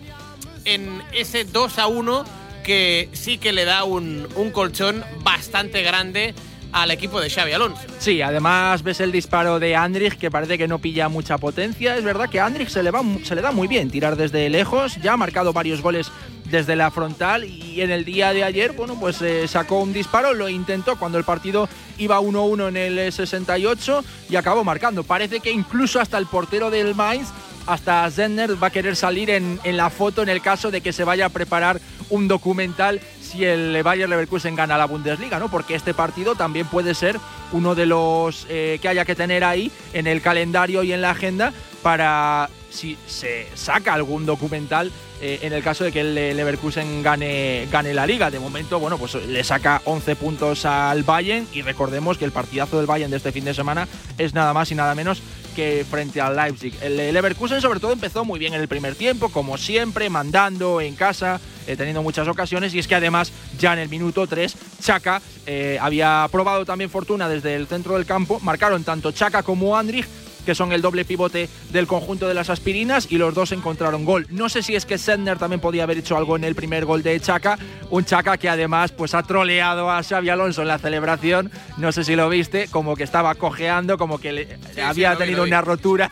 D: en ese 2 a 1 que sí que le da un, colchón bastante grande al equipo de Xavi Alonso.
E: Sí, además ves el disparo de Andrich que parece que no pilla mucha potencia. Es verdad que a Andrich se le, va, se le da muy bien tirar desde lejos, ya ha marcado varios goles desde la frontal y en el día de ayer, bueno, pues eh, sacó un disparo, lo intentó cuando el partido iba 1-1 en el 68 y acabó marcando. Parece que incluso hasta el portero del Mainz hasta Zender va a querer salir en, la foto en el caso de que se vaya a preparar un documental si el Bayer Leverkusen gana la Bundesliga, ¿no? Porque este partido también puede ser uno de los eh, que haya que tener ahí en el calendario y en la agenda para si se saca algún documental eh, en el caso de que el Leverkusen gane, gane la liga. De momento, bueno, pues le saca 11 puntos al Bayern y recordemos que el partidazo del Bayern de este fin de semana es nada más y nada menos que frente al Leipzig. El Leverkusen sobre todo empezó muy bien en el primer tiempo, como siempre, mandando en casa, eh, teniendo muchas ocasiones y es que además ya en el minuto 3 Chaka eh, había probado también fortuna desde el centro del campo, marcaron tanto Chaka como Andrich que son el doble pivote del conjunto de las aspirinas, y los dos encontraron gol. No sé si es que Sendner también podía haber hecho algo en el primer gol de Chaca, un Chaca que además pues ha troleado a Xavi Alonso en la celebración, no sé si lo viste, como que estaba cojeando, como que había tenido una rotura.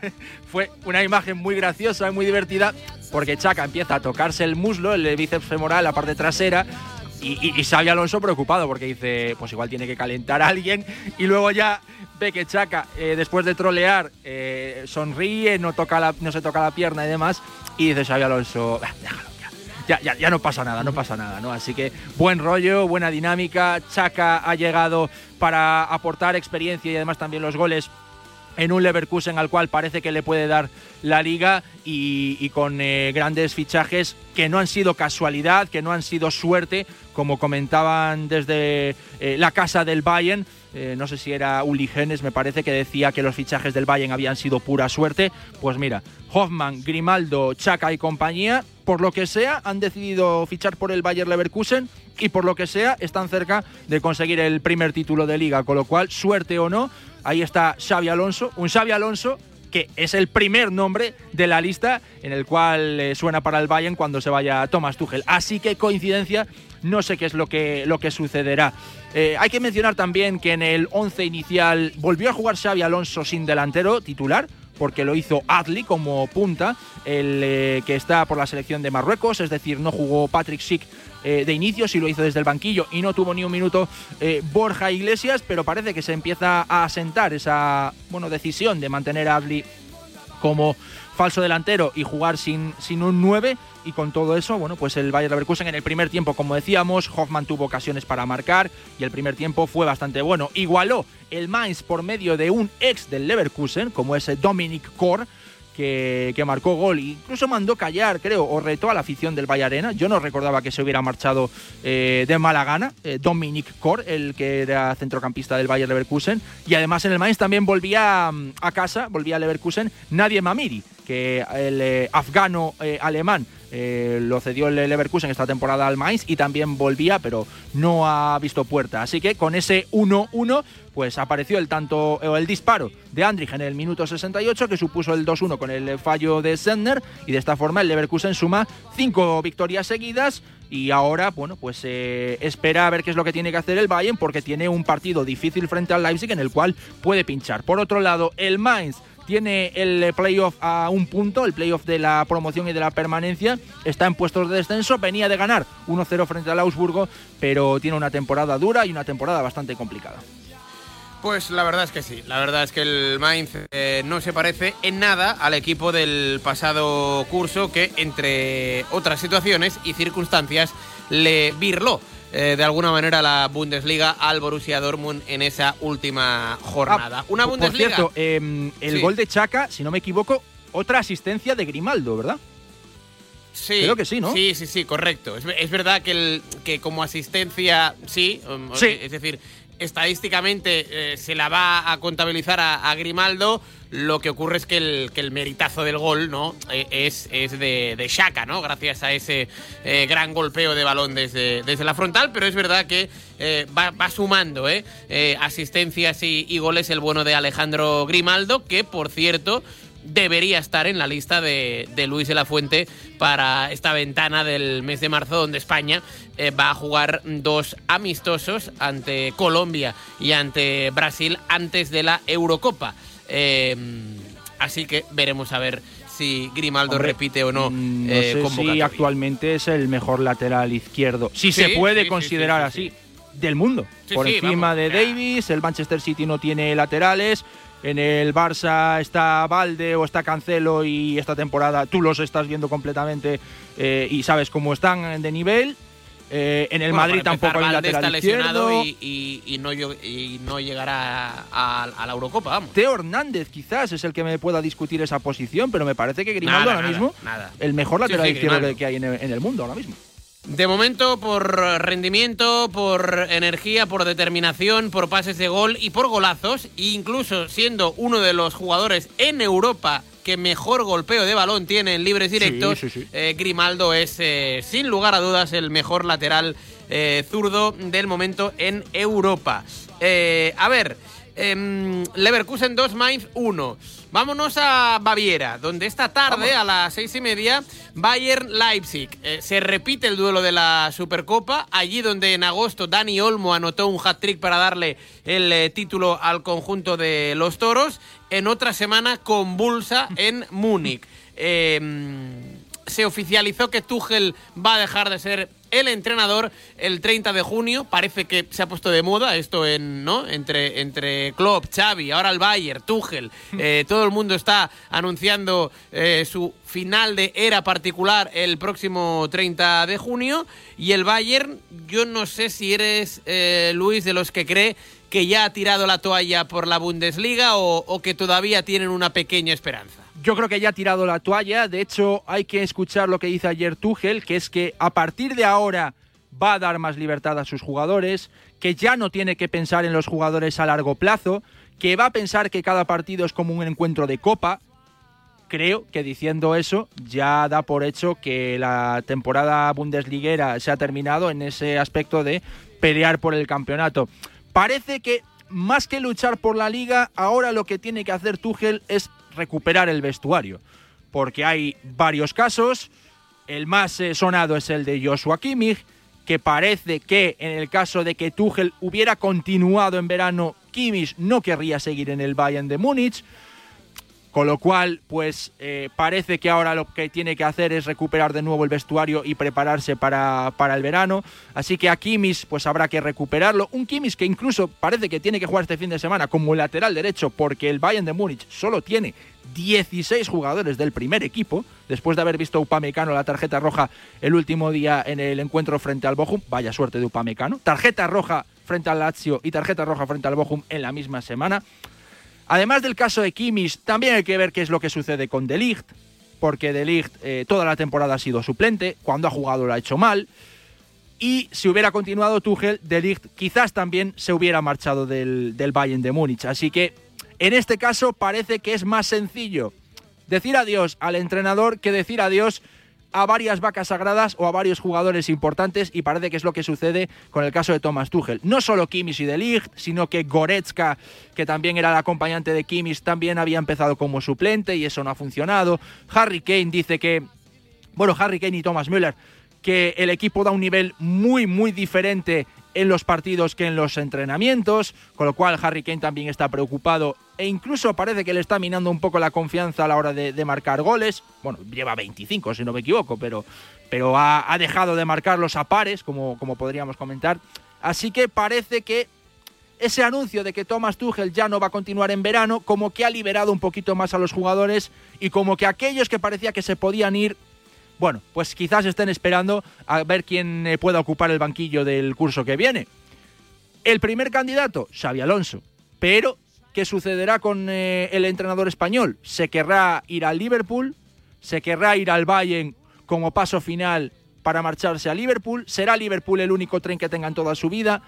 E: [laughs] Fue una imagen muy graciosa y muy divertida, porque Chaca empieza a tocarse el muslo, el bíceps femoral, la parte trasera, y, y, Xavi Alonso preocupado porque dice, pues igual tiene que calentar a alguien. Y luego ya ve que Chaca, eh, después de trolear, eh, sonríe, no, toca no se toca la pierna y demás. Y dice Xavi Alonso, ah, déjalo, ya, ya, ya no pasa nada, no pasa nada, ¿no? Así que buen rollo, buena dinámica. Chaca ha llegado para aportar experiencia y además también los goles en un Leverkusen al cual parece que le puede dar la liga y, con eh, grandes fichajes que no han sido casualidad, que no han sido suerte, como comentaban desde la casa del Bayern. Eh, no sé si era Uli Genes, me parece que decía que los fichajes del Bayern habían sido pura suerte. Pues mira, Hoffman, Grimaldo, Chaka y compañía, por lo que sea, han decidido fichar por el Bayern Leverkusen y por lo que sea, están cerca de conseguir el primer título de liga. Con lo cual, suerte o no, Ahí está Xavi Alonso, un Xavi Alonso que es el primer nombre de la lista en el cual eh, suena para el Bayern cuando se vaya Thomas Tuchel. Así que coincidencia, no sé qué es lo que, lo que sucederá. Eh, hay que mencionar también que en el 11 inicial volvió a jugar Xavi Alonso sin delantero titular, porque lo hizo Adli como punta, el eh, que está por la selección de Marruecos, es decir, no jugó Patrick Schick eh, de inicio, sí lo hizo desde el banquillo y no tuvo ni un minuto eh, Borja Iglesias, pero parece que se empieza a asentar esa bueno, decisión de mantener a Adli como falso delantero y jugar sin, sin un 9 y con todo eso, bueno, pues el Bayern Leverkusen en el primer tiempo, como decíamos, Hoffman tuvo ocasiones para marcar y el primer tiempo fue bastante bueno. Igualó el Mainz por medio de un ex del Leverkusen, como es Dominic Kor, que, marcó gol incluso mandó callar, creo, o retó a la afición del Arena. Yo no recordaba que se hubiera marchado eh, de mala gana. Eh, Dominic Kor, el que era centrocampista del Bayern Leverkusen. Y además en el Mainz también volvía mm, a casa, volvía a Leverkusen, Nadie Mamiri, que el eh, afgano alemán eh, lo cedió el Leverkusen esta temporada al Mainz y también volvía, pero no ha visto puerta. Así que con ese 1-1, pues apareció el tanto el disparo de Andrich en el minuto 68, que supuso el 2-1 con el fallo de Sender, y de esta forma el Leverkusen suma cinco victorias seguidas. Y ahora, bueno, pues eh, espera a ver qué es lo que tiene que hacer el Bayern, porque tiene un partido difícil frente al Leipzig en el cual puede pinchar. Por otro lado, el Mainz tiene el playoff a un punto, el playoff de la promoción y de la permanencia, está en puestos de descenso, venía de ganar 1-0 frente al Augsburgo, pero tiene una temporada dura y una temporada bastante complicada.
D: Pues la verdad es que sí, la verdad es que el Mainz eh, no se parece en nada al equipo del pasado curso que, entre otras situaciones y circunstancias, le virló. Eh, de alguna manera la Bundesliga al Borussia Dortmund en esa última jornada.
E: Ah, Una Bundesliga. Por cierto, em, el gol de Chaca, si no me equivoco, otra asistencia de Grimaldo, ¿verdad?
D: Sí,
E: Creo que sí, ¿no?
D: Sí, sí, sí, correcto. Es, verdad que, el, que como asistencia, sí, um, sí. Es decir, estadísticamente eh, se la va a contabilizar a, Grimaldo. Lo que ocurre es que el, meritazo del gol ¿no? E, es, es de, de Shaka, ¿no? Gracias a ese eh, gran golpeo de balón desde, la frontal, pero es verdad que eh, va, va, sumando asistencias y, y goles el bueno de Alejandro Grimaldo, que por cierto debería estar en la lista de, Luis de la Fuente para esta ventana del mes de marzo, donde España eh, va a jugar dos amistosos ante Colombia y ante Brasil antes de la Eurocopa. Eh, así que veremos a ver si Grimaldo repite o no.
E: Mm, no eh, sé si actualmente es el mejor lateral izquierdo, si se puede considerar así, del mundo. Por encima de Davis, el Manchester City no tiene laterales en el Barça está Valde o está Cancelo y esta temporada tú los estás viendo completamente eh, y sabes cómo están de nivel. Eh, en el Madrid tampoco hay lateral está lesionado
D: y, no, llegará a, la Eurocopa, vamos.
E: Teo Hernández quizás es el que me pueda discutir esa posición, pero me parece que Grimaldo ahora mismo el mejor lateral izquierdo que hay en el mundo ahora mismo.
D: De momento, por rendimiento, por energía, por determinación, por pases de gol y por golazos, incluso siendo uno de los jugadores en Europa que mejor golpeo de balón tiene en libres directos, eh, Grimaldo es eh, sin lugar a dudas el mejor lateral eh, zurdo del momento en Europa. a ver, em, Leverkusen 2, Mainz 1. Vámonos a Baviera, donde esta tarde a las seis y media Bayern Leipzig. Eh, se repite el duelo de la Supercopa, allí donde en agosto Dani Olmo anotó un hat-trick para darle el eh, título al conjunto de los toros. En otra semana convulsa en [laughs] Múnich. Em, se oficializó que Tuchel va a dejar de ser el entrenador el 30 de junio. Parece que se ha puesto de moda esto en, ¿no? entre, entre Klopp, Xavi, ahora el Bayern, Tuchel. [laughs] Eh, todo el mundo está anunciando eh, su final de era particular el próximo 30 de junio. Y el Bayern, yo no sé si eres, eh, Luis, de los que cree que ya ha tirado la toalla por la Bundesliga o que todavía tienen una pequeña esperanza.
E: Yo creo que ya ha tirado la toalla. De hecho, hay que escuchar lo que dice ayer Tuchel, que es que a partir de ahora va a dar más libertad a sus jugadores, que ya no tiene que pensar en los jugadores a largo plazo, que va a pensar que cada partido es como un encuentro de copa. Creo que diciendo eso ya da por hecho que la temporada bundesliguera se ha terminado en ese aspecto de pelear por el campeonato. Parece que más que luchar por la liga, ahora lo que tiene que hacer Tuchel es recuperar el vestuario, porque hay varios casos. El más eh, sonado es el de Joshua Kimmich, que parece que en el caso de que Tuchel hubiera continuado en verano, Kimmich no querría seguir en el Bayern de Múnich. Con lo cual, pues eh, parece que ahora lo que tiene que hacer es recuperar de nuevo el vestuario y prepararse para, para el verano. Así que a Kimis, pues habrá que recuperarlo. Un Kimis que incluso parece que tiene que jugar este fin de semana como lateral derecho, porque el Bayern de Múnich solo tiene 16 jugadores del primer equipo, después de haber visto Upamecano la tarjeta roja el último día en el encuentro frente al Bochum. Vaya suerte de Upamecano. Tarjeta roja frente al Lazio y tarjeta roja frente al Bochum en la misma semana. Además del caso de Kimmich, también hay que ver qué es lo que sucede con De Ligt, porque De Ligt eh, toda la temporada ha sido suplente, cuando ha jugado lo ha hecho mal. Y si hubiera continuado Tuchel, De Ligt quizás también se hubiera marchado del, del Bayern de Múnich. Así que en este caso parece que es más sencillo decir adiós al entrenador que decir adiós a varias vacas sagradas o a varios jugadores importantes y parece que es lo que sucede con el caso de Thomas Tuchel. No solo Kimmich y De Ligt, sino que Goretzka, que también era el acompañante de Kimmich, también había empezado como suplente y eso no ha funcionado. Harry Kane dice que, bueno, Harry Kane y Thomas Müller, que el equipo da un nivel muy, muy diferente en los partidos que en los entrenamientos, con lo cual Harry Kane también está preocupado e incluso parece que le está minando un poco la confianza a la hora de, marcar goles. Bueno, lleva 25 si no me equivoco, pero, pero ha, dejado de marcarlos a pares, como, como podríamos comentar. Así que parece que ese anuncio de que Thomas Tuchel ya no va a continuar en verano, como que ha liberado un poquito más a los jugadores y como que aquellos que parecía que se podían ir bueno, pues quizás estén esperando a ver quién eh, pueda ocupar el banquillo del curso que viene. El primer candidato, Xavi Alonso. Pero, ¿qué sucederá con eh, el entrenador español? ¿Se querrá ir al Liverpool? ¿Se querrá ir al Bayern como paso final para marcharse a Liverpool? ¿Será Liverpool el único tren que tenga en toda su vida?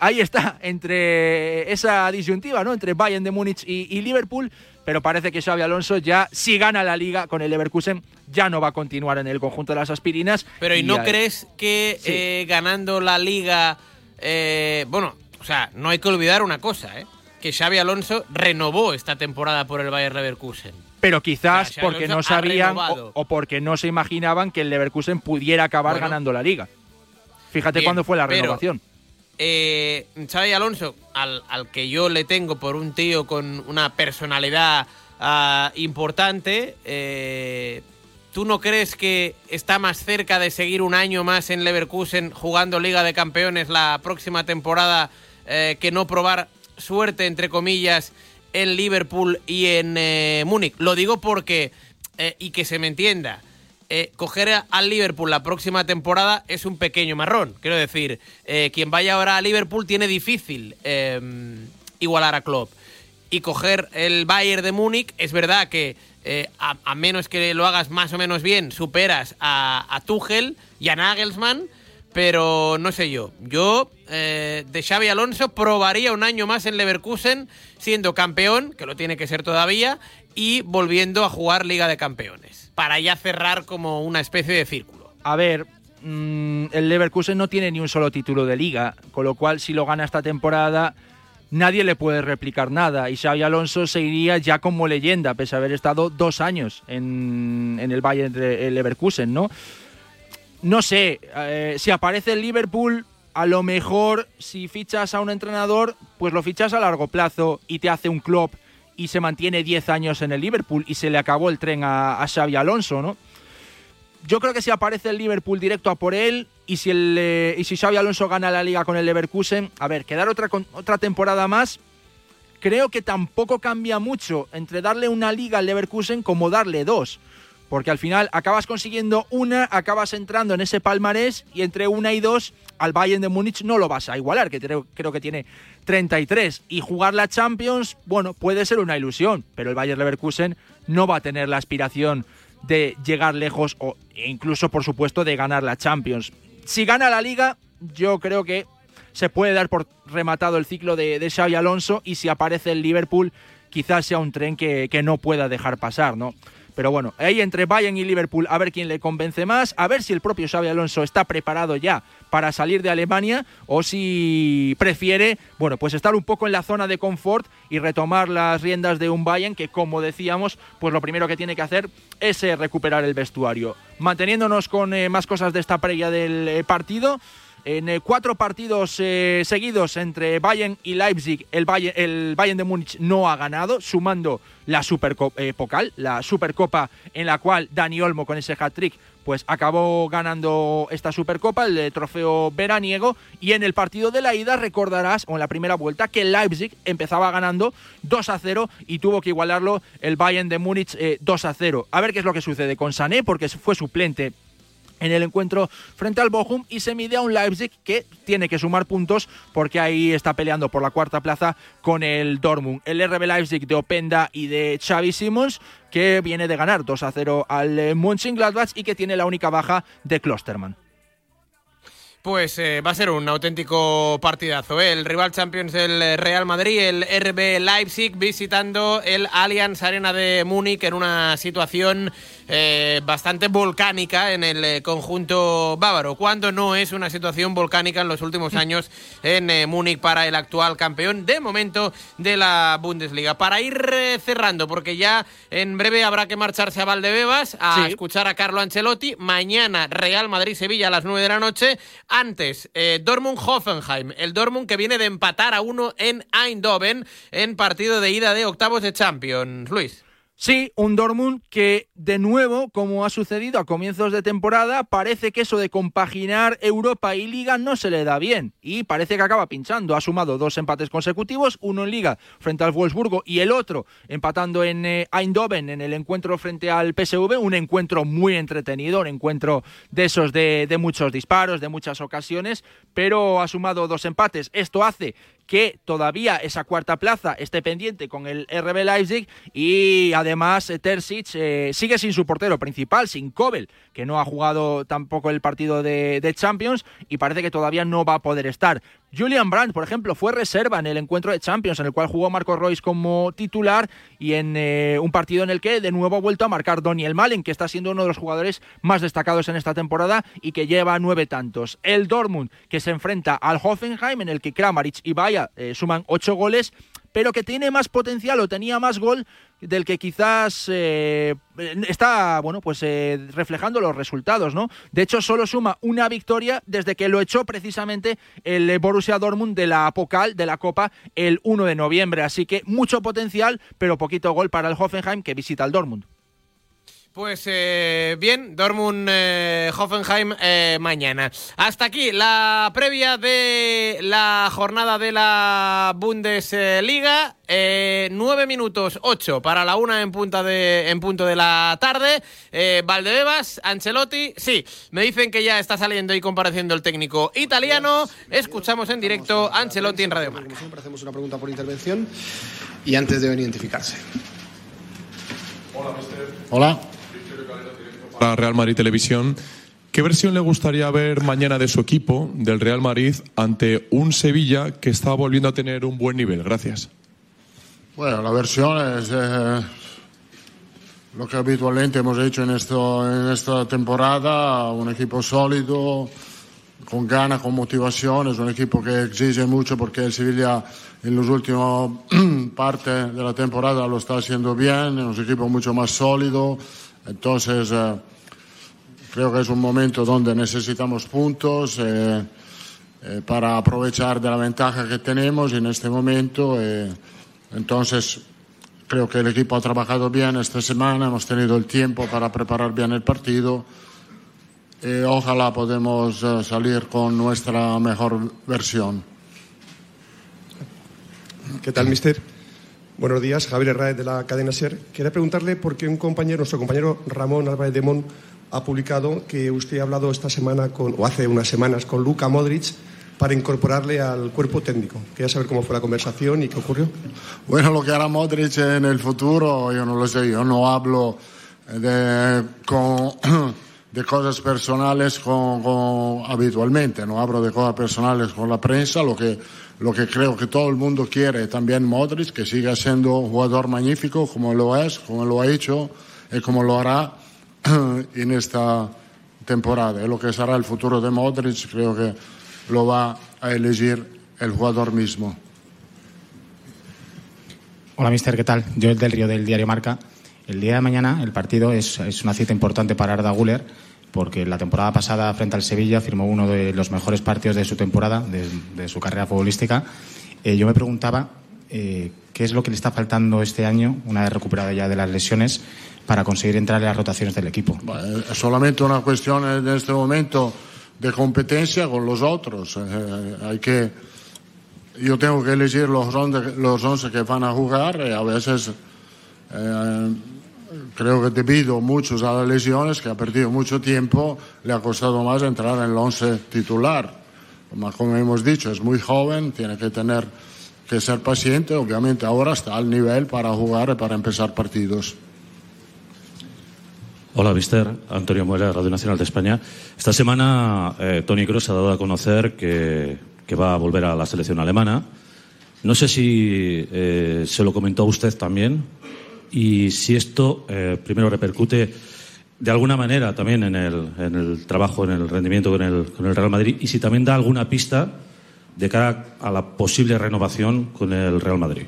E: Ahí está, entre esa disyuntiva, ¿no? Entre Bayern de Múnich y Liverpool pero parece que Xavi Alonso ya, si gana la liga con el Leverkusen, ya no va a continuar en el conjunto de las aspirinas.
D: Pero ¿y, no crees que eh, ganando la liga, eh, bueno, o sea, no hay que olvidar una cosa, ¿eh? que Xavi Alonso renovó esta temporada por el Bayer Leverkusen.
E: Pero quizás porque no sabían o, porque no se imaginaban que el Leverkusen pudiera acabar ganando la liga. Fíjate cuándo fue la renovación
D: eh, Xavi Alonso, al, que yo le tengo por un tío con una personalidad ah, importante, eh, ¿tú no crees que está más cerca de seguir un año más en Leverkusen jugando Liga de Campeones la próxima temporada eh, que no probar suerte, entre comillas, en Liverpool y en eh, Múnich? Lo digo porque, y que se me entienda, eh, coger al Liverpool la próxima temporada es un pequeño marrón. Quiero decir, eh, quien vaya ahora a Liverpool tiene difícil em, igualar a Klopp. Y coger el Bayern de Múnich, es verdad que eh, a, menos que lo hagas más o menos bien, superas a, a Tuchel y a Nagelsmann, pero no sé yo. Yo, de Xavi Alonso, probaría un año más en Leverkusen siendo campeón, que lo tiene que ser todavía, y volviendo a jugar Liga de Campeones para ya cerrar como una especie de círculo.
E: A ver, mm, el Leverkusen no tiene ni un solo título de liga, con lo cual si lo gana esta temporada nadie le puede replicar nada y Xavi Alonso se iría ya como leyenda, pese a haber estado dos años en, el Bayern de Leverkusen, ¿no? No sé, eh, si aparece el Liverpool, a lo mejor si fichas a un entrenador, pues lo fichas a largo plazo y te hace un club y se mantiene 10 años en el Liverpool y se le acabó el tren a, Xavi Alonso, ¿no? Yo creo que si aparece el Liverpool directo a por él y si, el, eh, y si Xavi Alonso gana la liga con el Leverkusen, a ver, quedar otra, otra temporada más, creo que tampoco cambia mucho entre darle una liga al Leverkusen como darle dos. Porque al final acabas consiguiendo una, acabas entrando en ese palmarés y entre una y dos al Bayern de Múnich no lo vas a igualar, que creo que tiene 33. Y jugar la Champions, bueno, puede ser una ilusión, pero el Bayern Leverkusen no va a tener la aspiración de llegar lejos o incluso, por supuesto, de ganar la Champions. Si gana la Liga, yo creo que se puede dar por rematado el ciclo de, de Xavi Alonso y si aparece el Liverpool, quizás sea un tren que, que no pueda dejar pasar, ¿no? Pero bueno, ahí entre Bayern y Liverpool, a ver quién le convence más, a ver si el propio Xavi Alonso está preparado ya para salir de Alemania o si prefiere, bueno, pues estar un poco en la zona de confort y retomar las riendas de un Bayern que, como decíamos, pues lo primero que tiene que hacer es eh, recuperar el vestuario. Manteniéndonos con eh, más cosas de esta previa del eh, partido, En eh, cuatro partidos eh, seguidos entre Bayern y Leipzig, el Bayern, de Múnich no ha ganado, sumando la Supercopa, la Supercopa en la cual Dani Olmo con ese hat-trick pues acabó ganando esta Supercopa, el trofeo veraniego, y en el partido de la ida recordarás, o en la primera vuelta, que Leipzig empezaba ganando 2 a 0 y tuvo que igualarlo el Bayern de Múnich 2 a 0. A ver qué es lo que sucede con Sané, porque fue suplente en el encuentro frente al Bochum y se mide a un Leipzig que tiene que sumar puntos porque ahí está peleando por la cuarta plaza con el Dortmund. El RB Leipzig de Openda y de Xavi Simons que viene de ganar 2 a 0 al eh, Mönchengladbach y que tiene la única baja de Klosterman.
D: Pues eh, va a ser un auténtico partidazo. ¿eh? El rival Champions del Real Madrid, el RB Leipzig, visitando el Allianz Arena de Múnich en una situación eh, bastante volcánica en el eh, conjunto bávaro, cuando no es una situación volcánica en los últimos [laughs] años en eh, Múnich para el actual campeón de momento de la Bundesliga. Para ir cerrando, porque ya en breve habrá que marcharse a Valdebebas a escuchar a Carlo Ancelotti. Mañana Real Madrid-Sevilla a las 9 de la noche. Antes, Dortmund-Hoffenheim. El Dortmund que viene de empatar a uno en Eindhoven en partido de ida de octavos de Champions. Luis.
E: Sí, un Dortmund que de nuevo, como ha sucedido a comienzos de temporada, parece que eso de compaginar Europa y Liga no se le da bien y parece que acaba pinchando. Ha sumado dos empates consecutivos, uno en Liga frente al Wolfsburgo y el otro empatando en eh, Eindhoven en el encuentro frente al PSV, un encuentro muy entretenido, un encuentro de esos de, de muchos disparos, de muchas ocasiones, pero ha sumado dos empates. Esto hace que todavía esa cuarta plaza esté pendiente con el RB Leipzig y además eh, Terzic eh, sigue sin su portero principal, sin Kobel, que no ha jugado tampoco el partido de, de Champions y parece que todavía no va a poder estar. Julian Brandt, por ejemplo, fue reserva en el encuentro de Champions, en el cual jugó Marco Royce como titular y en eh, un partido en el que de nuevo ha vuelto a marcar Daniel Malen, que está siendo uno de los jugadores más destacados en esta temporada y que lleva nueve tantos. El Dortmund, que se enfrenta al Hoffenheim, en el que Kramaric y Bayer eh, suman ocho goles, pero que tiene más potencial o tenía más gol del que quizás eh, está bueno pues eh, reflejando los resultados no de hecho solo suma una victoria desde que lo echó precisamente el Borussia Dortmund de la Pokal de la Copa el 1 de noviembre. Así que mucho potencial pero poquito gol para el Hoffenheim que visita al Dortmund
D: pues eh, bien, Dortmund eh, Hoffenheim eh, mañana. Hasta aquí la previa de la jornada de la Bundesliga. Nueve minutos ocho para la una en, punta de, en punto de la tarde. Valdebebas, Ancelotti. Sí, me dicen que ya está saliendo y compareciendo el técnico italiano. Escuchamos en directo a Ancelotti en Radio Marca.
J: siempre hacemos una pregunta por intervención y antes deben identificarse.
K: Hola, mister. Hola para Real Madrid Televisión. ¿Qué versión le gustaría ver mañana de su equipo, del Real Madrid, ante un Sevilla que está volviendo a tener un buen nivel? Gracias.
L: Bueno, la versión es eh, lo que habitualmente hemos hecho en, esto, en esta temporada, un equipo sólido, con ganas, con motivación, es un equipo que exige mucho porque el Sevilla en los últimos [clears throat] partes de la temporada lo está haciendo bien, es un equipo mucho más sólido entonces, eh, creo que es un momento donde necesitamos puntos eh, eh, para aprovechar de la ventaja que tenemos en este momento. entonces, creo que el equipo ha trabajado bien esta semana, hemos tenido el tiempo para preparar bien el partido. ojalá podamos salir con nuestra mejor versión.
M: ¿Qué tal, mister? Buenos días, Javier Herráez de la cadena SER. Quería preguntarle por qué un compañero, nuestro compañero Ramón Álvarez de Mon, ha publicado que usted ha hablado esta semana con, o hace unas semanas con Luca Modric para incorporarle al cuerpo técnico. Quería saber cómo fue la conversación y qué ocurrió.
L: Bueno, lo que hará Modric en el futuro, yo no lo sé. Yo no hablo de, [clears throat] de cosas personales con, habitualmente, no hablo de cosas personales con la prensa. Lo que lo que creo que todo el mundo quiere, también Modric, que siga siendo un jugador magnífico como lo es, como lo ha hecho y como lo hará [clears throat] en esta temporada. Y lo que será el futuro de Modric creo que lo va a elegir el jugador mismo.
N: Hola, mister, ¿qué tal? Yo el del Río del Diario Marca. El día de mañana el partido es, una cita importante para Arda Guller porque la temporada pasada frente al Sevilla firmó uno de los mejores partidos de su temporada, de, su carrera futbolística. Eh, yo me preguntaba eh, qué es lo que le está faltando este año, una vez recuperado ya de las lesiones, para conseguir entrar en las rotaciones del equipo.
L: es solamente una cuestión en este momento de competencia con los otros. hay que yo tengo que elegir los 11, los que van a jugar y a veces eh, creo que debido muchos a las lesiones, que ha perdido mucho tiempo, le ha costado más entrar en el 11 titular. Como hemos dicho, es muy joven, tiene que tener que ser paciente, obviamente ahora está al nivel para jugar y para empezar partidos.
O: Hola, Mister. Antonio Muela, Radio Nacional de España. Esta semana eh, Tony Kroos ha dado a conocer que que va a volver a la selección alemana. No sé si eh, se lo comentó a usted también y si esto eh, primero repercute de alguna manera también en el, en el trabajo, en el rendimiento con el, con el Real Madrid y si también da alguna pista de cara a la posible renovación con el Real Madrid.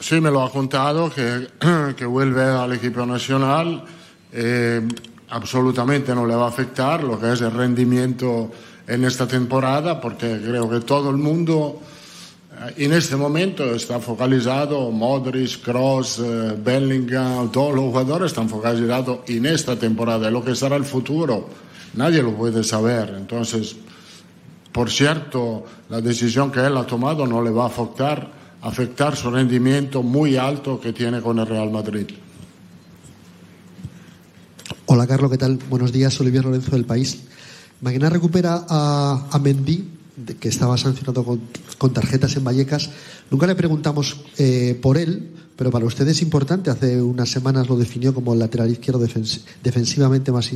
L: Sí, me lo ha contado que, [clears throat] que vuelve al equipo nacional. Eh, absolutamente no le va a afectar lo que es el rendimiento en esta temporada porque creo que todo el mundo en este momento está focalizado, Modric, Cross, eh, Bellingham, todos los jugadores están focalizados en esta temporada. Lo que será el futuro, nadie lo puede saber. Entonces, por cierto, la decisión que él ha tomado no le va a afectar, afectar su rendimiento muy alto que tiene con el Real Madrid.
P: Hola Carlos, ¿qué tal? Buenos días, Olivier Lorenzo del País. Mañana recupera a, a Mendy, que estaba sancionado con, tarjetas en Vallecas. Nunca le preguntamos eh, por él, pero para usted es importante. Hace unas semanas lo definió como el lateral izquierdo defensivamente más,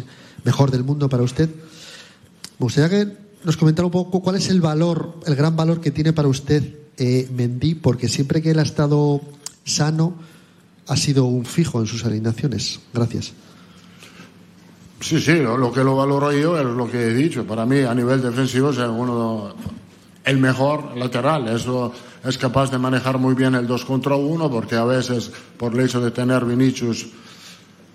P: mejor del mundo para usted. Me gustaría que nos comentara un poco cuál es el valor, el gran valor que tiene para usted eh, Mendy, porque siempre que él ha estado sano ha sido un fijo en sus alineaciones. Gracias.
L: Sí, sí, lo, que lo valoro yo es lo que he dicho. Para mí, a nivel defensivo, es uno, el mejor lateral. Eso es capaz de manejar muy bien el 2 contra 1, porque a veces, por el hecho de tener Vinicius,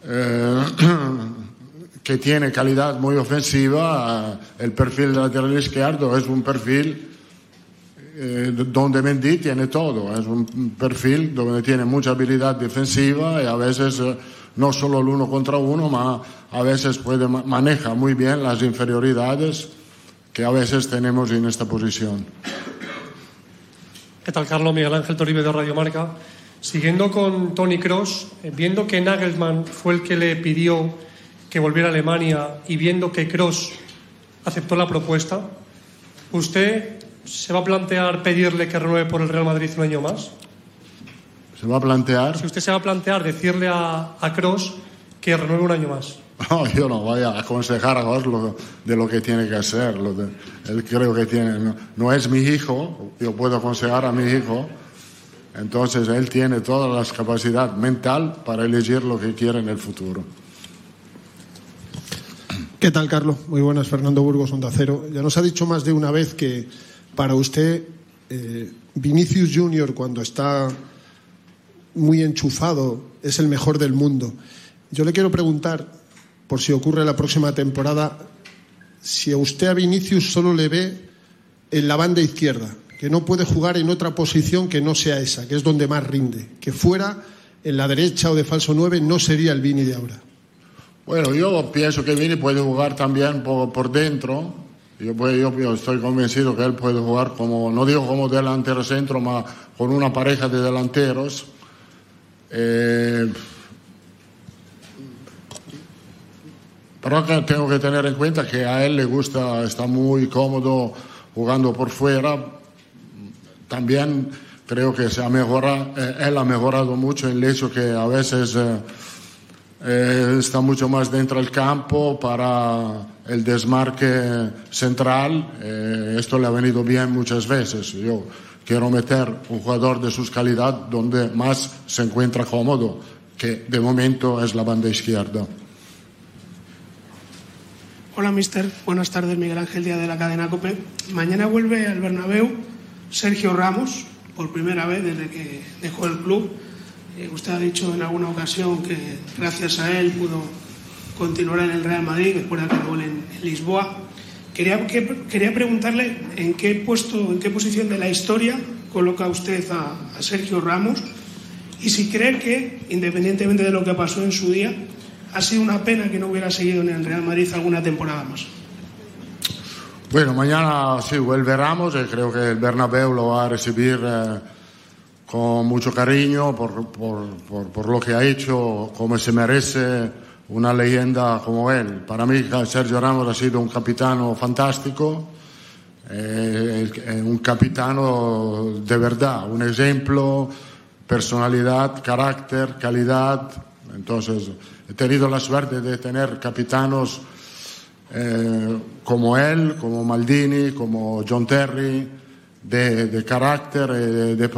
L: eh, [clears throat] que tiene calidad muy ofensiva, el perfil lateral izquierdo es un perfil eh, donde Mendy tiene todo. Es un perfil donde tiene mucha habilidad defensiva y a veces. Eh, no solo el uno contra uno, ma a veces puede, maneja muy bien las inferioridades que a veces tenemos en esta posición.
Q: ¿Qué tal, Carlos? Miguel Ángel Toribio de Radio Marca. Siguiendo con Tony Cross, eh, viendo que Nagelsmann fue el que le pidió que volviera a Alemania y viendo que Cross aceptó la propuesta, ¿usted se va a plantear pedirle que renueve por el Real Madrid un año más?
L: ¿Se va a plantear?
Q: Si usted se va a plantear decirle a, a Cross que renueve un año más. [laughs]
L: No, yo no voy a aconsejar a Cross de lo que tiene que hacer. él creo que tiene. No, es mi hijo, yo puedo aconsejar a mi hijo. Entonces él tiene toda la capacidad mental para elegir lo que quiere en el futuro.
M: ¿Qué tal, Carlos? Muy buenas, Fernando Burgos, Onda Cero. Ya nos ha dicho más de una vez que para usted eh, Vinicius Junior, cuando está muy enchufado, es el mejor del mundo. Yo le quiero preguntar, por si ocurre la próxima temporada, si a usted a Vinicius solo le ve en la banda izquierda, que no puede jugar en otra posición que no sea esa, que es donde más rinde, que fuera en la derecha o de falso 9 no sería el Vini de ahora.
L: Bueno, yo pienso que Vini puede jugar también por, dentro. Yo, yo, estoy convencido que él puede jugar como, no digo como delantero centro, pero con una pareja de delanteros eh, pero tengo que tener en cuenta que a él le gusta, está muy cómodo jugando por fuera. También creo que se ha mejorado, eh, él ha mejorado mucho el hecho que a veces eh, está mucho más dentro del campo para el desmarque central. esto le ha venido bien muchas veces. Yo quiero meter un jugador de sus calidad donde más se encuentra cómodo, que de momento es la banda izquierda.
R: Hola, mister. Buenas tardes, Miguel Ángel Díaz de la cadena COPE. Mañana vuelve al Bernabéu Sergio Ramos, por primera vez desde que dejó el club. Eh, usted ha dicho en alguna ocasión que gracias a él pudo continuará en el Real Madrid después de acabar en, en Lisboa. Quería, que, quería preguntarle en qué puesto, en qué posición de la historia coloca usted a, a Sergio Ramos y si cree que, independientemente de lo que pasó en su día, ha sido una pena que no hubiera seguido en el Real Madrid alguna temporada más.
L: Bueno, mañana sí vuelve Ramos y creo que el Bernabéu lo va a recibir eh, con mucho cariño por, por, por, por, lo que ha hecho, como se merece una leyenda como él. Para mí Sergio Ramos ha sido un capitano fantástico, eh, un capitano de verdad, un ejemplo, personalidad, carácter, calidad. Entonces, he tenido la suerte de tener capitanos eh, como él, como Maldini, como John Terry, de, de carácter, de, de,